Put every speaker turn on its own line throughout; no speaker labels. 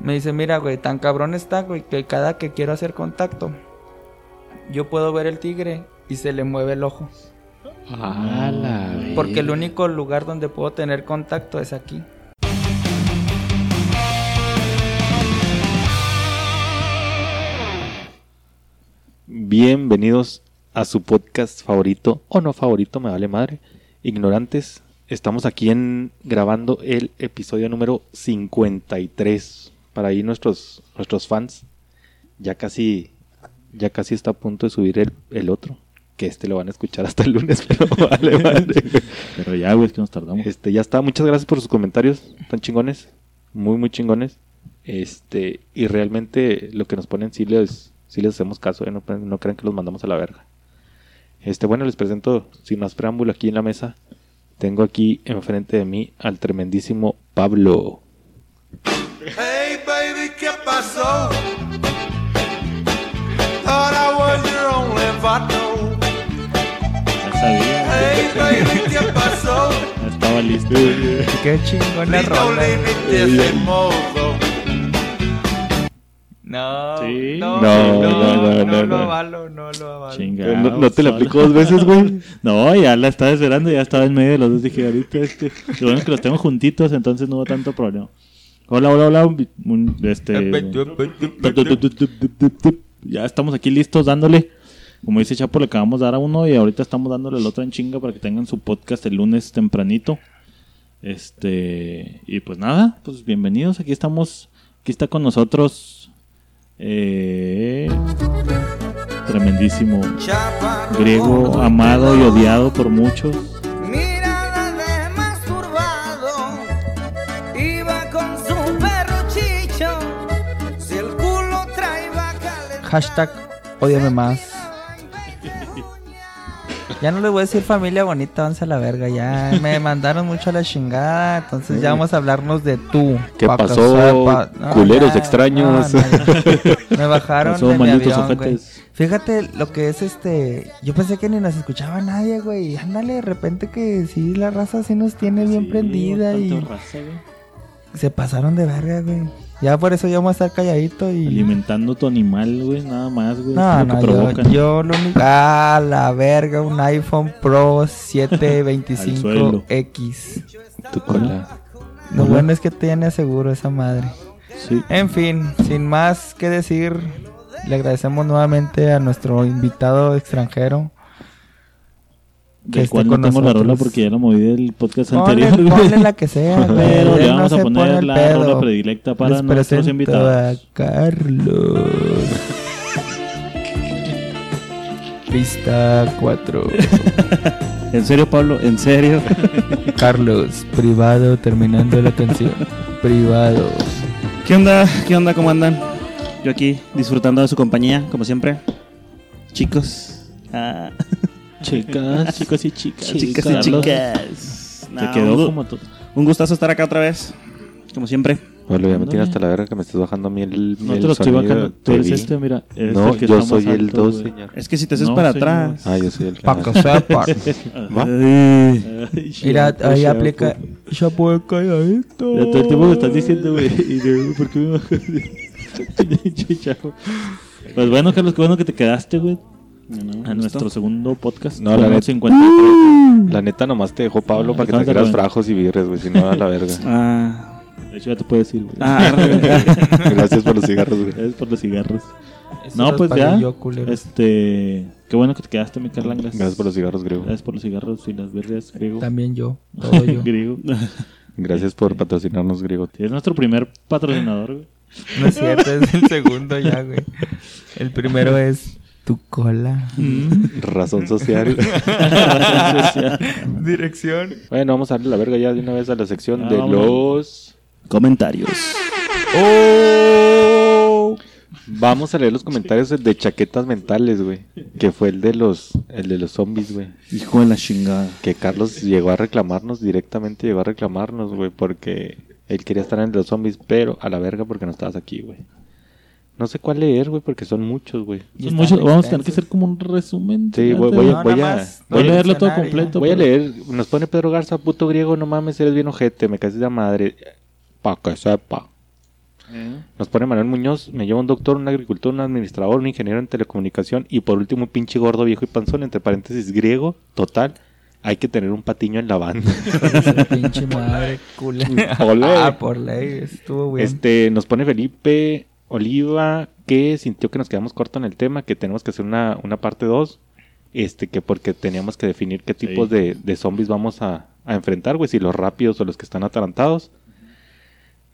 Me dice, mira, güey, tan cabrón está, güey, que cada que quiero hacer contacto, yo puedo ver el tigre y se le mueve el ojo.
A la
Porque el único lugar donde puedo tener contacto es aquí.
Bienvenidos a su podcast favorito o no favorito, me vale madre. Ignorantes, estamos aquí en grabando el episodio número 53 para ahí nuestros nuestros fans. Ya casi ya casi está a punto de subir el, el otro, que este lo van a escuchar hasta el lunes, pero vale madre.
Pero ya, güey, es que nos tardamos.
Este, ya está. Muchas gracias por sus comentarios. Tan chingones. Muy, muy chingones. Este, y realmente lo que nos ponen sí les, sí les hacemos caso, ¿eh? no, no crean que los mandamos a la verga. Este, bueno, les presento, sin más preámbulo, aquí en la mesa. Tengo aquí enfrente de mí al tremendísimo Pablo.
Hey baby, ¿qué pasó? Thought I was your only vato.
Ya sabía,
Hey baby, ¿qué pasó?
ya estaba listo.
Qué chingona rola. No,
Sí.
no,
No,
no,
no, no,
no,
no,
lo
no.
avalo, no lo avalo.
Chingado.
¿No, no te la aplico dos veces, güey?
No, ya la estaba esperando, ya estaba en medio de los dos. Dije, ahorita este. Lo bueno es que los tengo juntitos, entonces no hubo tanto problema. Hola, hola, hola. Este. Ya estamos aquí listos dándole. Como dice Chapo, le acabamos de dar a uno y ahorita estamos dándole el otro en chinga para que tengan su podcast el lunes tempranito. Este. Y pues nada, pues bienvenidos. Aquí estamos. Aquí está con nosotros. Eh, tremendísimo griego amado y odiado por muchos.
Hashtag odiame más. Ya no les voy a decir familia bonita, vanse a la verga. Ya me mandaron mucho a la chingada. Entonces ya vamos a hablarnos de tú.
¿Qué
pa'
pasó, culeros extraños?
no, no. Me bajaron
Pasó,
de mi
malditos
avión, güey. Fíjate lo que es este. Yo pensé que ni nos escuchaba nadie, güey. Ándale, de repente que sí, la raza sí nos tiene bien
Sí,
prendida y
raza, güey.
Se pasaron de verga, güey. Ya por eso yo vamos a estar calladito y.
Alimentando tu animal, güey, nada más, güey.
No, no, yo, yo lo único. Ah, la verga, un iPhone Pro 725X.
Tu cola.
Lo
Hola.
bueno es que tiene seguro esa madre.
Sí.
En fin, sin más que decir, le agradecemos nuevamente a nuestro invitado extranjero. Que
Del cual no la rola porque ya la moví del podcast
Ponle,
anterior,
ponle la que sea.
Pero le vamos a
pone
poner la
pedo.
rola predilecta para
Les
nuestros invitados.
a Carlos. Pista 4.
En serio, Pablo, en serio.
Carlos, privado, terminando la canción. Privado.
¿Qué onda? ¿Qué onda? ¿Cómo andan? Yo aquí disfrutando de su compañía, como siempre. Chicos. Ah,
Chicas, chicos y chicas.
chicas y
Carlos,
chicas.
Te
No,
quedó
un,
como tú.
un gustazo estar acá otra vez. Como siempre.
Pablo, ya me
Ándale.
tiene hasta la verga que me estés bajando a mí el,
No
el
te lo estoy bajando. Tú eres este, mira.
No,
que
yo soy el
alto,
2,
güey.
señor.
Es que si te haces
No,
para
señor.
atrás.
Ah, yo soy el
Pa' que
Ay,
Mira, ahí aplica. Chapo de calladito.
Ya todo el tiempo me estás diciendo, güey. Y de, ¿por qué me bajas? Pues bueno, Carlos, qué bueno que te quedaste, güey. A nuestro segundo podcast.
No, la neta.
53.
La neta nomás te dejó Pablo
Ah,
para que
falta
trajeras frajos y birres, güey, si no a la verga.
Ah,
De hecho, ya te puedo decir, güey.
ah.
Gracias por los cigarros, güey.
Es por los cigarros.
Eso
No, pues ya.
yo.
Este. Qué bueno que te quedaste, mi Carlangas.
Gracias por los cigarros, griego.
Gracias por los cigarros y las birrias, griego.
También yo. Todo yo.
griego.
Gracias por patrocinarnos, griego.
Es nuestro primer patrocinador, güey.
No es cierto, es el segundo ya, güey. El primero es tu cola.
Razón social.
Dirección.
bueno, vamos a darle la verga ya de una vez a la sección
Ah,
de los...
Comentarios.
¡Oh! Vamos a leer los comentarios de chaquetas mentales, güey. Que fue el de los, el de los zombies, güey.
Hijo de la chingada.
Que Carlos llegó a reclamarnos, directamente llegó a reclamarnos, güey, porque él quería estar en el de los zombies, pero a la verga porque no estabas aquí, güey. No sé cuál leer, güey, porque son muchos, güey.
Son muchos- vamos a tener que hacer como un resumen.
Sí, voy, a,
No,
voy
nada
a,
más.
Voy a
No,
leerlo todo completo.
voy a leer. Nos pone Pedro Garza, puto griego, no mames, eres bien ojete, me caes de madre. Pa' que sepa.
Eh.
Nos pone Manuel Muñoz, me lleva un doctor, un agricultor, un administrador, un ingeniero en telecomunicación y por último un pinche gordo viejo y panzón, entre paréntesis griego, total. Hay que tener un patiño en la banda.
Esa pinche madre.
Olé.
Ah, por ley, estuvo bien.
Este, nos pone Felipe Oliva que sintió que nos quedamos cortos en el tema, que tenemos que hacer una, una parte 2. Este, que porque teníamos que definir qué tipos
Sí.
de, de zombies vamos a, a enfrentar, güey, si los rápidos o los que están atarantados.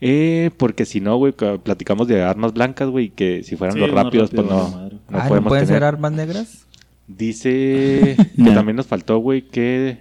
Eh, porque si no, güey, ca- platicamos de armas blancas, güey, que si fueran
Sí,
los rápidos, pues no, no
ah, ¿no
podemos
pueden
tener.
ser armas negras?
Dice que
No.
también nos faltó, güey, que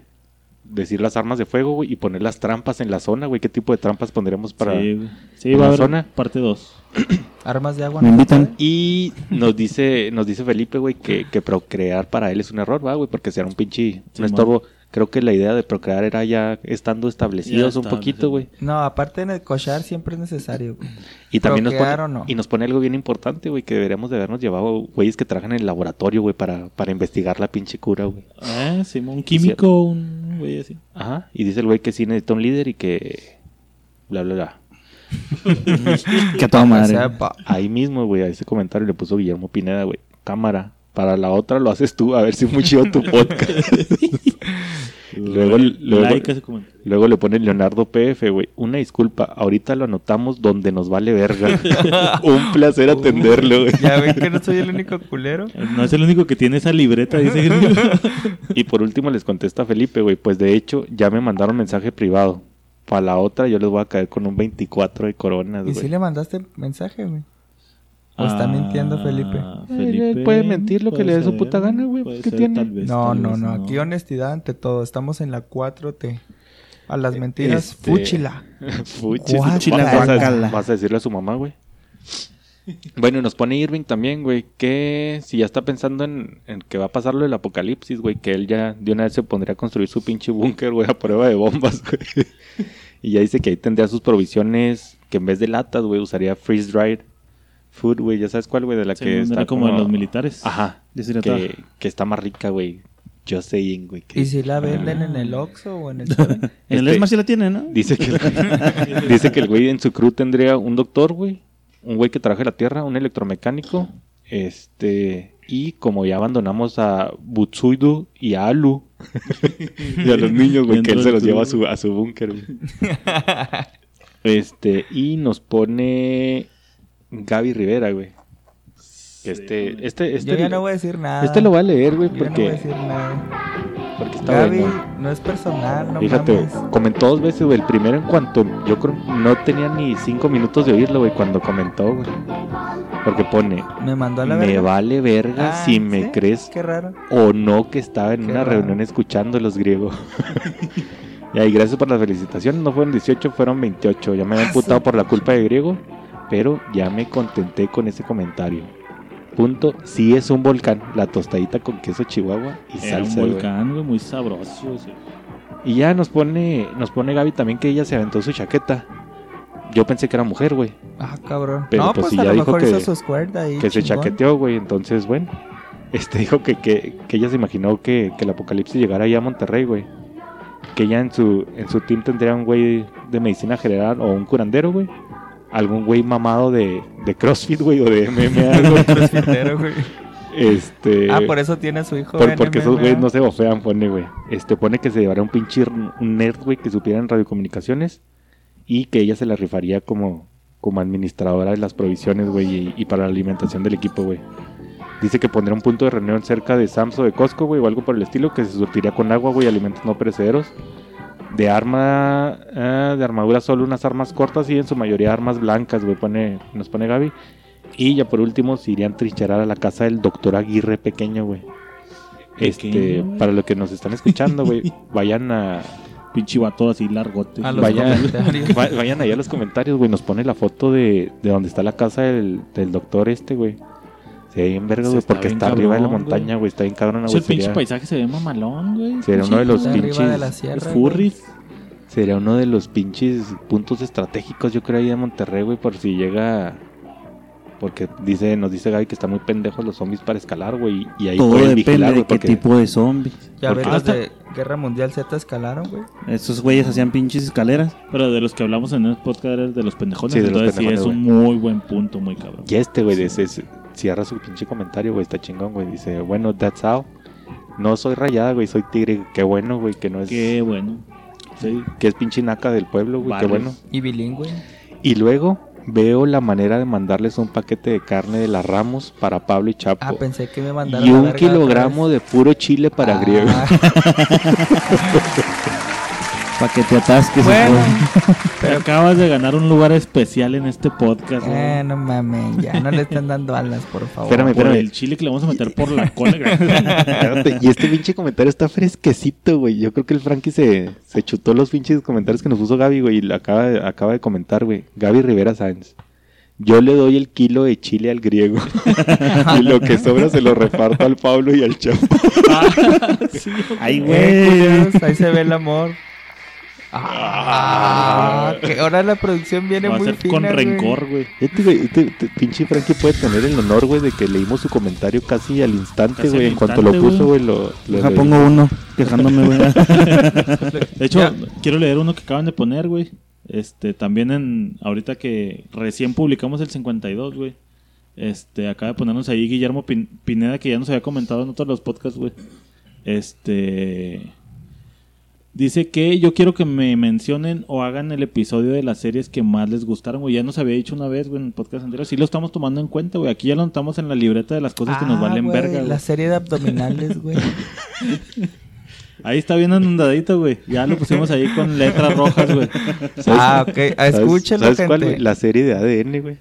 decir las armas de fuego, güey, y poner las trampas en la zona, güey. ¿Qué tipo de trampas pondremos para...?
Sí. Sí,
¿Una
va a haber
zona?
parte 2.
¿Armas de agua?
¿Me invitan?
Y nos dice, nos dice Felipe, güey, que, que procrear para él es un error, va, güey, porque será un pinche, un
Simón.
estorbo. Creo que la idea de procrear era ya estando establecidos
Ya
un poquito, güey.
No, aparte de cochar siempre es necesario. güey.
Y también nos
¿Procrear
pone,
o no?
y nos pone algo bien importante, güey, que deberíamos de habernos llevado güeyes que trabajan en el laboratorio, güey, para, para investigar la pinche cura, güey.
Eh, sí, un químico, un güey así.
Ajá. Y dice el güey que sí necesita un líder y que... Bla, bla, bla.
Que toda madre.
Ahí mismo, güey, a ese comentario le puso Guillermo Pineda, güey. Cámara. Para la otra lo haces tú, a ver si es muy chido tu podcast. Luego- luego-
like a ese comentario.
Luego le pone Leonardo PF, güey. Una disculpa, ahorita lo anotamos donde nos vale verga. Un placer atenderlo, güey.
ya ven que no soy el único culero.
Eh, No es el único que tiene esa libreta, dice.
Y por último les contesta Felipe, güey. Pues de hecho, ya me mandaron mensaje privado. Para la otra yo les voy a caer con un 24 de coronas,
¿Y
güey.
si le mandaste mensaje, güey? ¿O está mintiendo Felipe?
Ah,
Ay, él puede mentir lo que le dé su puta gana, güey, ¿qué
ser,
tiene?
tal vez,
No,
tal
no,
vez,
no. Aquí honestidad ante todo. Estamos en la 4T. A las mentiras,
Este-
fúchila.
Fuchi,
Guácala.
vas, a, vas a decirle a su mamá, güey. Bueno, y nos pone Irving también, güey, que si ya está pensando en, en que va a pasar lo del apocalipsis, güey, que él ya de una vez se pondría a construir su pinche búnker, güey, a prueba de bombas, güey. Y ya dice que ahí tendría sus provisiones, que en vez de latas, güey, usaría freeze dried food, güey, ya sabes cuál, güey, de la
Sí,
que
era
está
como en los militares.
Ajá, que, que está más rica, güey. Just saying, güey. que-
¿Y si la venden en el Oxxo o en el?
En el
Este-
ESMA sí la tiene, ¿no?
Dice que, dice que el güey en su crew tendría un doctor, güey. Un güey que trabaje la tierra, un electromecánico. Este. Y como ya abandonamos a Butsuidu y a Alu. y a los niños, güey, que él se los lleva a su, a su búnker, güey. Este. Y nos pone Gaby Rivera, güey. Este, este, este,
Yo ya no voy a decir nada.
este lo voy a leer, güey,
Yo ya no
porque,
voy a decir nada.
porque está
Gaby,
bueno.
no es personal, no
Fíjate,
mames.
comentó dos veces, güey. El primero en cuanto yo creo no tenía ni cinco minutos de oírlo, güey, cuando comentó, güey. Porque pone,
Me mandó a la
me
verga.
vale verga
Ah,
si me
¿sí?
crees
Qué raro.
o no que estaba en
Qué
una
raro.
reunión escuchando los griegos. y ahí, gracias por las felicitaciones. No fueron 18, fueron 28. Ya me habían
Ah,
por la culpa de griego, pero ya me contenté con ese comentario. Punto. Sí es un volcán, la tostadita con queso chihuahua y
Era un
salsa. güey.
volcán, güey, muy sabroso. sí.
Y ya nos pone, nos pone Gaby también que ella se aventó su chaqueta. Yo pensé que era mujer, güey.
Ah, cabrón.
Pero,
no,
pues,
pues,
si
a
ya
lo
dijo
mejor
que-
hizo su ahí.
Que se chaqueteó, güey. Entonces, bueno. Este dijo que, que, que ella se imaginó que, que el apocalipsis llegara allá a Monterrey, güey. Que ella en su, en su team tendría un güey de medicina general o un curandero, güey. Algún güey mamado de, de CrossFit, güey, o de MMA, algo.
Crossfitero, güey.
este.
Ah, por eso tiene a su hijo.
por-
en
porque esos güeyes no se bofean, pone, güey. Este pone que se llevará un pinche un nerd, güey, que supiera en radiocomunicaciones. Y que ella se la rifaría como, como administradora de las provisiones, güey, y, y para la alimentación del equipo, güey. Dice que pondrá un punto de reunión cerca de Sam's o de Costco, güey, o algo por el estilo, que se surtiría con agua, güey, alimentos no perecederos. De arma, ah, de armadura solo unas armas cortas y en su mayoría armas blancas, güey, pone, nos pone Gaby. Y ya por último se irían trincherar a la casa del doctor Aguirre pequeño, güey. Este, para los que nos están escuchando, güey, vayan a,
Pinche vato así largote.
A los
Vaya-
comentarios.
Va- vayan allá a los comentarios, güey. Nos pone la foto de, de donde está la casa del, del doctor este, güey. Se ve bien verga, güey, porque está arriba de la montaña, güey. Está bien cabrón,
Ese
güey.
pinche
Sería,
paisaje se ve mamalón, güey.
sería uno de los pinches.
de la sierra,
Los
güey.
furries.
Sería uno de los pinches puntos estratégicos, yo creo, ahí de Monterrey, güey, por si llega Porque dice, nos dice Gaby que están muy pendejos los zombies para escalar, güey. Y ahí
Todo depende
vigilar,
de qué
porque-
tipo de zombies.
Ya
¿Por
ves, los de Guerra Mundial Z escalaron, güey.
Estos güeyes hacían pinches escaleras.
Pero de los que hablamos en el podcast de los pendejones.
Sí, de los
entonces sí es
pendejones,
un muy buen punto, muy cabrón.
Y este, güey, ese- ese- cierra su pinche comentario, güey. Está chingón, güey. Dice, bueno, that's how. No soy rayada, güey. Soy tigre. Qué bueno, güey. Que no es.
Qué bueno. Sí.
Que es pinche naca del pueblo, güey. Qué bueno.
Y bilingüe.
Y luego veo la manera de mandarles un paquete de carne de las Ramos para Pablo y Chapo.
Ah, pensé que me mandaron
y un kilogramo de puro chile para
vez.
griego.
Ah,
Para que te atasques.
bueno,
Te acabas de ganar un lugar especial en este podcast. güey.
eh, no mames, ya no le están dando alas, por favor.
Espérame,
Por
espérame.
el chile que le vamos a meter por la cola. güey.
Espérate, y este pinche comentario está fresquecito, güey. Yo creo que el Frankie se, se chutó los pinches comentarios que nos puso Gaby, güey. Y lo acaba, de- acaba de comentar, güey. Gaby Rivera Sáenz. Yo le doy el kilo de chile al griego. y lo que sobra se lo reparto al Pablo y al Chapo.
Ay,
Eh,
güey.
culeros, ahí se ve el amor. Ah, que ahora la producción viene
Va a
muy
ser
fina,
con
güey.
rencor, güey.
Este, güey, este- este pinche Frankie puede tener el honor, güey, de que leímos su comentario casi al instante,
Casi
güey.
al
En cuanto lo
instante,
puso,
güey.
lo, lo
Deja
leí.
pongo uno quejándome, güey.
De hecho,
Ya.
quiero leer uno que acaban de poner, güey. Este, también en, ahorita que recién publicamos el 52, güey. Este, acaba de ponernos ahí Guillermo Pin- Pineda, que ya nos había comentado en otros los podcasts, güey. Este, dice que yo quiero que me mencionen o hagan el episodio de las series que más les gustaron, güey. Ya nos había dicho una vez, güey, en el podcast anterior. Sí lo estamos tomando en cuenta, güey. Aquí ya lo notamos en la libreta de las cosas que nos
Ah,
valen
güey,
verga, güey.
La serie de abdominales, güey.
Ahí está bien inundadito, güey. Ya lo pusimos ahí con letras rojas, güey.
ah, ok. Ah,
¿Sabes-
Escúchenlo,
¿Sabes cuál,
gente.
güey? La serie de ADN, güey.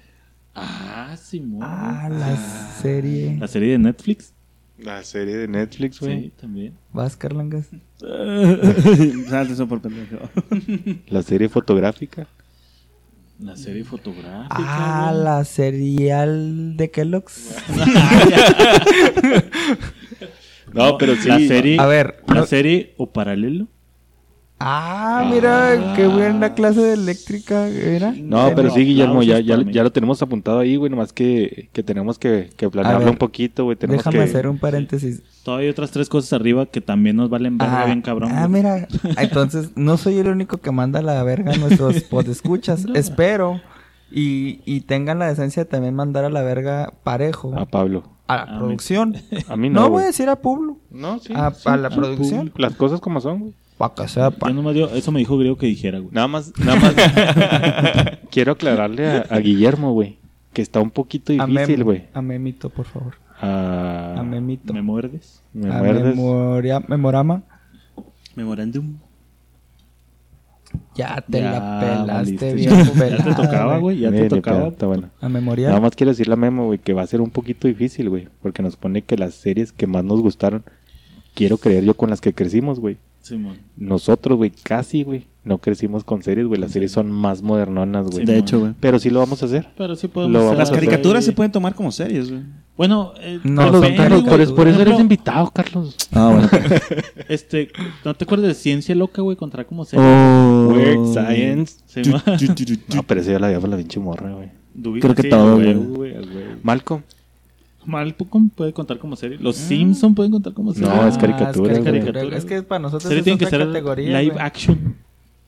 Ah, Simón.
Ah, la serie.
La serie de Netflix.
La serie de Netflix, güey.
Sí, también.
¿Vas, Carlangas?
Salte eso por pendejo.
La serie fotográfica.
La serie fotográfica.
Ah,
güey.
la serial de Kellogg's.
No, pero sí.
La serie.
A ver,
La
no-
serie o paralelo.
Ah, mira, qué buena clase de eléctrica era.
No, pero sí, Guillermo, ya, lo tenemos apuntado ahí, güey. Nomás que, que tenemos que, que planearlo
ver,
un poquito, güey. Tenemos
Déjame
que...
hacer un paréntesis.
Todavía hay otras tres cosas arriba que también nos valen verga
Ah,
bien cabrón.
ah,
güey.
mira, entonces no soy el único que manda la verga a nuestros podescuchas. Espero y, y tengan la decencia de también mandar a la verga parejo
A Pablo.
a la
A mí.
producción.
A mí
No,
no,
voy a decir a Pablo,
No, sí.
a,
sí,
a la
sí,
producción,
Las cosas como son, güey.
Para que
Yo nomás dio- eso me dijo Griego que dijera, güey.
Nada más, nada más. quiero aclararle a, a Guillermo, güey. Que está un poquito difícil, güey.
A Memito, por favor.
A...
A Memito.
¿Me muerdes?
¿Me
a
muerdes?
memoria- Memorama.
Memorándum.
Ya te
Ya
la pelaste bien
ya te tocaba, güey. Ya te tocaba.
pedo, Está bueno.
A memorial.
Nada más quiero decirle a Memo, güey, que va a ser un poquito difícil, güey. Porque nos pone que las series que más nos gustaron, quiero creer yo con las que crecimos, güey.
Simón.
Nosotros, güey, casi, güey, no crecimos con series, güey. Las series son más modernonas, güey.
De hecho, güey.
Pero sí lo vamos a hacer.
Pero sí podemos
Lo
hacer
vamos
Las
a hacer.
caricaturas se pueden tomar como series, güey.
Bueno, eh,
No,
Carlos,
depende,
por, eso- por eso eres invitado, Carlos.
Ah, bueno.
Este, ¿no te acuerdas de Ciencia Loca, güey? Contra como serie.
Oh.
Weird Science.
Simón.
No, pero ya la había por la pinche morra, güey.
Creo que
sí,
todo, güey.
Malcolm.
Malcolm puede contar como serie. Los Simpson pueden contar como serie.
No, es
Ah,
caricatura,
es, caricatura. Es que para nosotros
serie
es
tiene que ser
categoría.
live
güey.
action.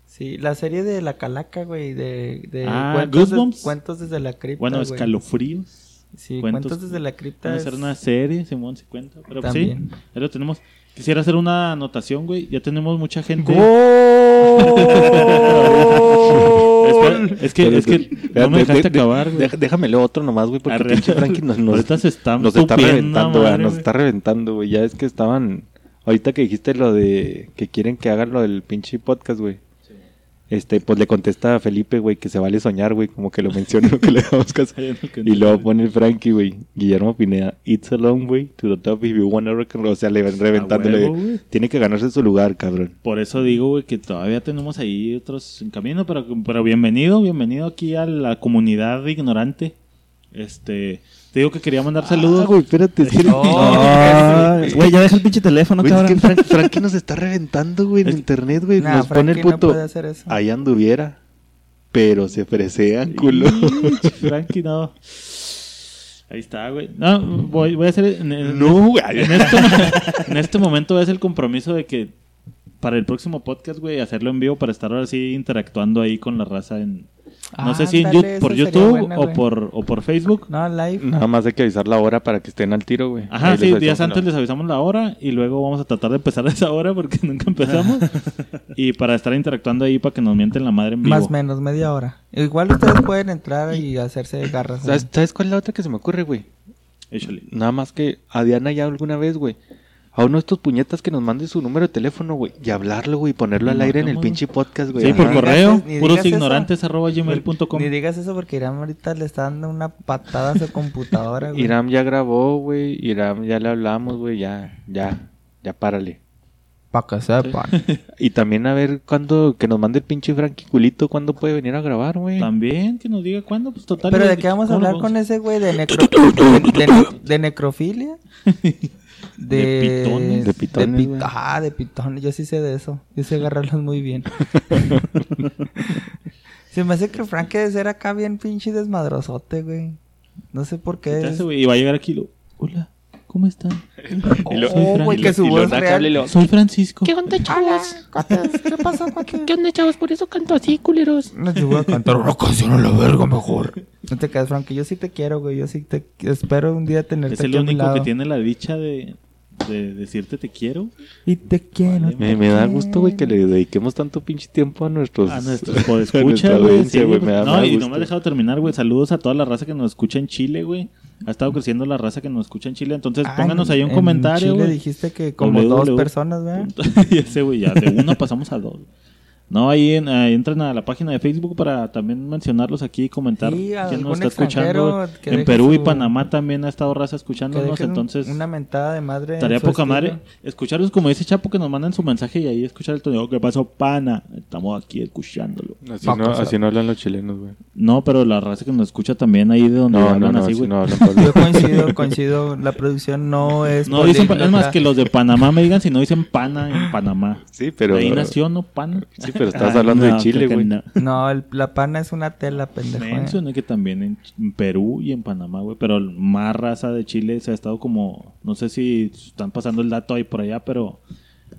Sí, la serie de la calaca, güey, de, de
Ah,
cuentos, de-
Goosebumps.
cuentos desde la cripta.
Bueno, escalofríos.
Sí,
cuentos-
cuentos, desde la cripta.
Vamos a hacer
es-
una serie, Simón, si cuenta. Pero pues, sí,
También.
ya lo tenemos. Quisiera hacer una anotación, güey. Ya tenemos mucha gente. Espera, es que, es que no me dejaste acabar, güey.
Déjame Déjamelo otro nomás, güey, porque pinche Frankie nos, nos,
Ahorita se está
nos está reventando,
madre,
güey, nos está reventando, güey. Ya es que estaban... Ahorita que dijiste lo de que quieren que hagan lo del pinche podcast, güey. Este, pues le contesta a Felipe, güey, que se vale soñar, güey, como que lo mencionó que le damos
que
Y luego pone el Frankie, güey. Guillermo Pineda, it's a long way to the top if you wanna rock. O sea, le van reventándole.
huevo.
Tiene que ganarse su lugar, cabrón.
Por eso digo, güey, que todavía tenemos ahí otros en camino, pero, pero bienvenido, bienvenido aquí a la comunidad ignorante. Este, te digo que quería mandar saludos.
Ah, güey, espérate. Es
No.
Ah, Güey, ya deja el pinche teléfono,
güey, es que. Frank- Frankie nos está reventando, güey, en
Es-
internet, güey.
Nah,
nos pone el
Frankie no
puto.
puede hacer eso.
ahí anduviera. Pero se fresean, culo.
Frankie, no. Ahí está, güey. No, voy, voy a hacer. En, en-
No, güey.
en este, en este momento hacer el compromiso de que para el próximo podcast, güey, hacerlo en vivo para estar ahora sí interactuando ahí con la raza en. No sé si en
Ándale,
Yu- por YouTube
buena,
o por, o por Facebook.
No, live.
Nada más hay que avisar la hora para que estén al tiro, güey.
Ajá,
Ahí
sí, días antes
la-
les avisamos la hora y luego vamos a tratar de empezar a esa hora porque nunca empezamos. y para estar interactuando ahí para que nos mienten la madre en vivo.
Más o menos, media hora. Igual ustedes pueden entrar y hacerse garras. ¿eh?
¿Sabes, ¿Sabes cuál es la otra que se me ocurre, güey?
Échale.
Nada más que a Diana ya alguna vez, güey. A uno de estos puñetas que nos mande su número de teléfono, güey. Y hablarlo, güey. Y ponerlo al aire en el pinche podcast, güey.
Sí, por correo,
es- ni
puros
digas eso.
ignorantes arroba gmail.com.
Ni digas eso porque Irán ahorita le está dando una patada a su computadora, güey.
Iram ya grabó, güey. Iram ya le hablamos, güey. Ya, ya. Ya párale.
Pa' que sepan.
Y también a ver cuándo... Que nos mande el pinche Frankie Culito. ¿Cuándo puede venir a grabar, güey?
También que nos diga cuándo, pues total.
Pero ¿de qué vamos a
¿cómo lo
hablar con ese güey? ¿De, necro... de, de- de necrofilia? De,
De pitones.
De pitones,
pi-
güey.
Ah, de pitones. Yo sí sé de eso. Yo sé agarrarlos muy bien. Se me hace que Frank debe ser acá bien pinche desmadrosote, güey. No sé por
¿Qué hace,
es-
güey? Y va a llegar aquí lo... Hola, ¿cómo están?
Y lo-
Oh, güey, que su voz real.
Soy Francisco.
¿Qué onda, chavos?
¿Qué pasa,
¿Qué onda, chavos? Por eso canto así, culeros.
No te voy a cantar una canción a la verga mejor. No te quedes, Frank, que yo sí te quiero, güey. Yo sí te espero un día tenerte
Es el
aquí a mi
único que
lado.
tiene la dicha de, de decirte te quiero.
Y te quiero.
Vale.
Me, me da gusto, güey, que le dediquemos tanto pinche tiempo a nuestros...
A nuestros
a
podescuchas,
nuestra
güey. sí,
güey. me da-
no, y no
gusto.
me has dejado terminar, güey. Saludos a toda la raza que nos escucha en Chile, güey. Ha estado creciendo la raza que nos escucha en Chile. Entonces,
Ah,
pónganos ahí un
en
comentario,
Chile
güey.
dijiste que como dos personas, ¿verdad?
y ese, güey, ya de uno pasamos a dos. No, ahí, en- ahí entran a la página de Facebook para también mencionarlos aquí y comentar
Sí,
quién nos está escuchando. En Perú y Panamá también ha estado raza escuchándonos, entonces
Una mentada de madre.
estaría poca
estilo.
madre escucharlos como dice Chapo que nos mandan su mensaje y ahí escuchar el tono. ¿Qué pasó, pana? Estamos aquí escuchándolo.
Así no, así no hablan los chilenos, güey.
No, pero la raza que nos escucha también ahí de donde
No,
hablan
no,
así,
así
güey.
Yo coincido, coincido. La producción no es.
No dicen, es más que los de Panamá me digan si no dicen pana en Panamá.
Sí, pero...
Ahí nació, ¿no? Pana.
Sí, pero estás
Ah,
hablando
no,
de Chile, güey.
no.
No, el- la pana es una tela, pendejo. eh.
Mencioné que también en Perú y en Panamá, güey. Pero más raza de Chile se ha estado como. No sé si están pasando el dato ahí por allá, pero.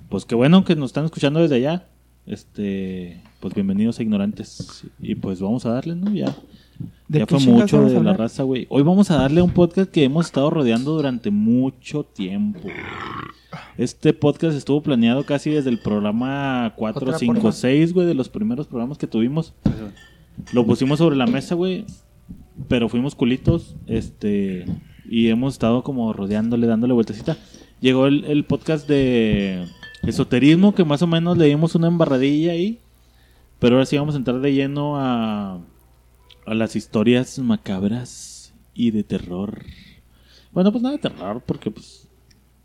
Pues qué bueno que nos están escuchando desde allá. Este. Pues bienvenidos a Ignorantes. Y pues vamos a darle, ¿no? Ya.
¿De
ya fue mucho de la raza, güey. Hoy vamos a darle un podcast que hemos estado rodeando durante mucho tiempo. Este podcast estuvo planeado casi desde el programa 4,
Otra
5,
porfa.
6, güey, de los primeros programas que tuvimos. Lo pusimos sobre la mesa, güey. Pero fuimos culitos. Este. Y hemos estado como rodeándole, dándole vueltecita. Llegó el, el podcast de esoterismo, que más o menos le dimos una embarradilla ahí. Pero ahora sí vamos a entrar de lleno a, a las historias macabras y de terror. Bueno, pues nada de terror, porque pues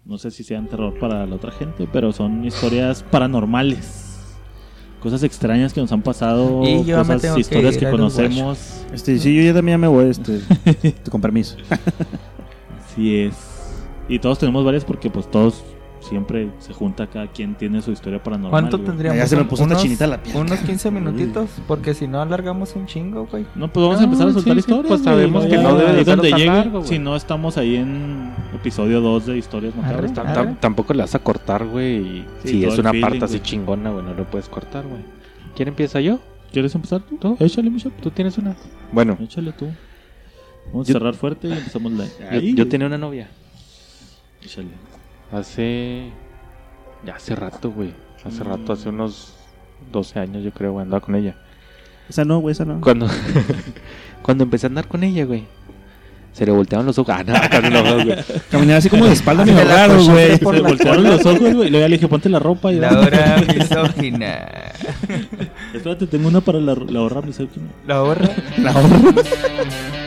no sé si sean terror para la otra gente, pero son historias paranormales. Cosas extrañas que nos han pasado,
Y yo me
cosas,
tengo que
historias que,
los
conocemos.
Este, sí, yo ya también me voy, este, con permiso.
Así es. Y todos tenemos varias porque pues todos siempre se junta, cada quien tiene su historia paranormal.
¿Cuánto
güey.
tendríamos?
Ya se me puso
Unos-
chinita la piel.
Unos 15 minutitos, porque si no alargamos un chingo, güey.
No, pues vamos a empezar a soltar
sí,
historias.
pues sabemos que no debe de
donde llegue,
largo, güey.
Si no estamos ahí en episodio 2 de historias macabras.
Tampoco le vas a cortar, güey. y
Sí,
si es una parte así chingona, güey, no lo puedes cortar, güey. ¿Quién empieza yo?
¿Quieres empezar tú?
¿Tú?
Échale, mi chapo.
¿Tú tienes una? Bueno,
Échale tú. Vamos
Yo-
a cerrar fuerte y empezamos la.
yo, yo tenía una novia.
Échale.
Hace. Ya hace rato, güey. Hace rato, hace unos 12 años, yo creo, güey, andaba con ella.
Esa no, güey, esa no.
Cuando. cuando empecé a andar con ella, güey. Se le volteaban los ojos. Ah, no, acá no, güey.
Caminaba así como de espalda,
Me
raro, güey.
por
Se
la
voltearon los ojos, güey. Y luego ya le dije, ponte la ropa y
La hora misógina.
Espérate, tengo una para la, la hora misógina.
La hora.
La hora.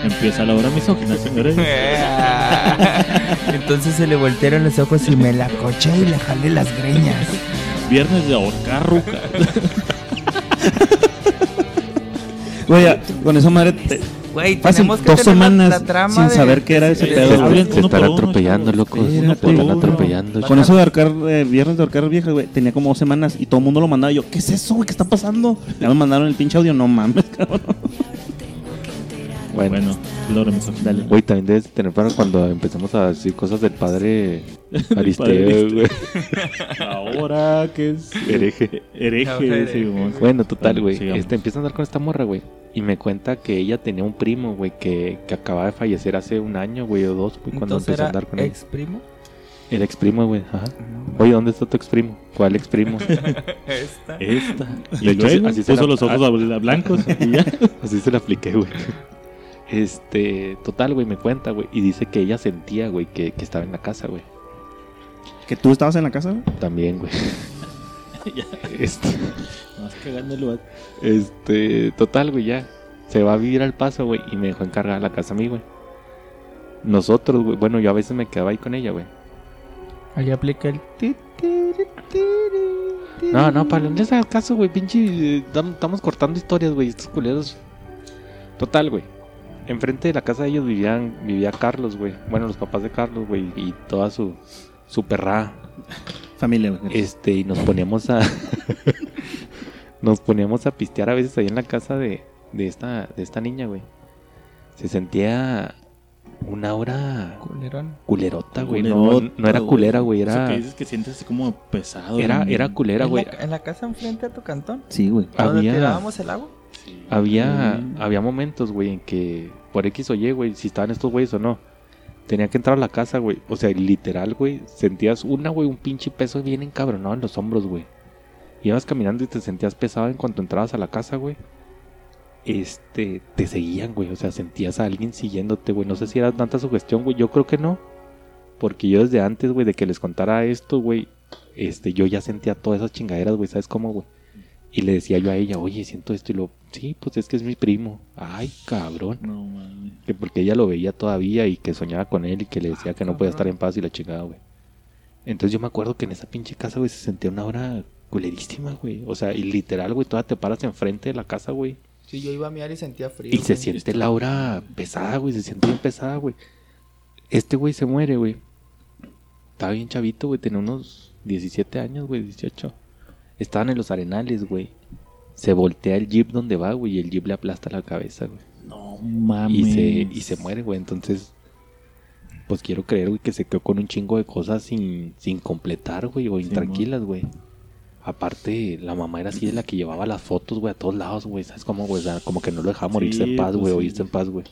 Empieza la hora misógina, señores.
Entonces se le voltearon los ojos y me la coché y le jalé las greñas.
Viernes de ahorcar ruca.
Güey, con esa madre te-
Güey,
fácil
tenemos que
dos
tener
semanas
la trama
sin
de-
saber qué era ese
de-
pedo.
de-
güey.
hablen
Te
uno
están
uno,
atropellando, atropellando.
Con eso de ahorcar, eh, viernes de ahorcar vieja, güey, tenía como dos semanas y todo el mundo lo mandaba. Y yo, ¿qué es eso, güey? ¿Qué está pasando? Ya me mandaron el pinche audio, no mames, cabrón.
Bueno,
Bueno, lo remisó. Dale.
güey, también debes de tener para cuando empecemos a decir cosas del padre Aristeo, güey.
Ahora que es
Hereje.
hereje, sí, bueno.
Bueno, total, güey. Este empieza a andar con esta morra, güey. Y me cuenta que ella tenía un primo, güey, que, que acaba de fallecer hace un año, güey, o dos, güey, cuando empezó a andar con él.
ex primo.
El ex primo, güey. Ajá. Oye, ¿dónde está tu ex primo? ¿Cuál ex primo?
Esta.
Esta.
De
Y
hecho,
luego
así se
puso
la-
los ojos a- blancos y ya.
Así se la apliqué, güey. Este, total, güey, me cuenta, güey. Y dice que ella sentía, güey, que, que estaba en la casa, güey.
¿Que tú estabas en la casa? güey?
También, güey. Este,
Más cagando el lugar.
este, total, güey, ya. Se va a vivir al paso, güey. Y me dejó encargada la casa a mí, güey. Nosotros, güey. Bueno, yo a veces me quedaba ahí con ella, güey.
Ahí aplica el.
No, no, Pablo, no les hagas caso, güey. Pinche. eh, Estamos cortando historias, güey. Estos culeros. Total, güey. Enfrente de la casa de ellos vivían, vivía Carlos, güey. Bueno, los papás de Carlos, güey. Y toda su, su perra.
Familia, güey.
Este, y nos poníamos a. nos poníamos a pistear a veces ahí en la casa de, de, esta, de esta niña, güey. Se sentía una hora
Culerón.
culerota, güey. No, no era
güey.
culera, güey.
Que
Era,
dices que sientes así como pesado.
era,
en-
era culera,
¿En
güey.
la, en la casa enfrente a tu cantón.
Sí, güey.
¿Dónde
Había-
tirábamos el agua?
Había,
Mm.
había momentos, güey, en que por X o Y, güey, si estaban estos güeyes o no, tenía que entrar a la casa, güey. O sea, literal, güey, sentías una, güey, un pinche peso bien encabronado en los hombros, güey. Ibas caminando y te sentías pesado en cuanto entrabas a la casa, güey. Este, te seguían, güey. O sea, sentías a alguien siguiéndote, güey. No sé si era tanta sugestión, güey. Yo creo que no. Porque yo desde antes, güey, de que les contara esto, güey, este, yo ya sentía todas esas chingaderas, güey. ¿Sabes cómo, güey? Y le decía yo a ella, oye, siento esto y lo... Sí, pues es que es mi primo. Ay, cabrón.
No mames.
Que porque ella lo veía todavía y que soñaba con él y que le decía que no podía estar en paz y la chingada, güey. Entonces yo me acuerdo que en esa pinche casa, güey, se sentía una hora culerísima, güey. O sea, y literal, güey, toda te paras enfrente de la casa, güey.
Sí, yo iba a miar y sentía frío.
Y se siente la hora pesada, güey. Se siente bien pesada, güey. Este güey se muere, güey. Estaba bien chavito, güey. Tenía unos 17 años, güey, 18. Estaban en los arenales, güey. Se voltea el jeep donde va, güey. Y el jeep le aplasta la cabeza, güey.
No mames.
Y se, y se muere, güey. Entonces, pues quiero creer, güey, que se quedó con un chingo de cosas sin, sin completar, güey. O intranquilas, güey. Aparte, la mamá era así de la que llevaba las fotos, güey, a todos lados, güey. ¿Sabes cómo, güey? O sea, como que no lo dejaba morirse
Sí,
en paz,
pues
güey,
sí.
o irse en paz, güey.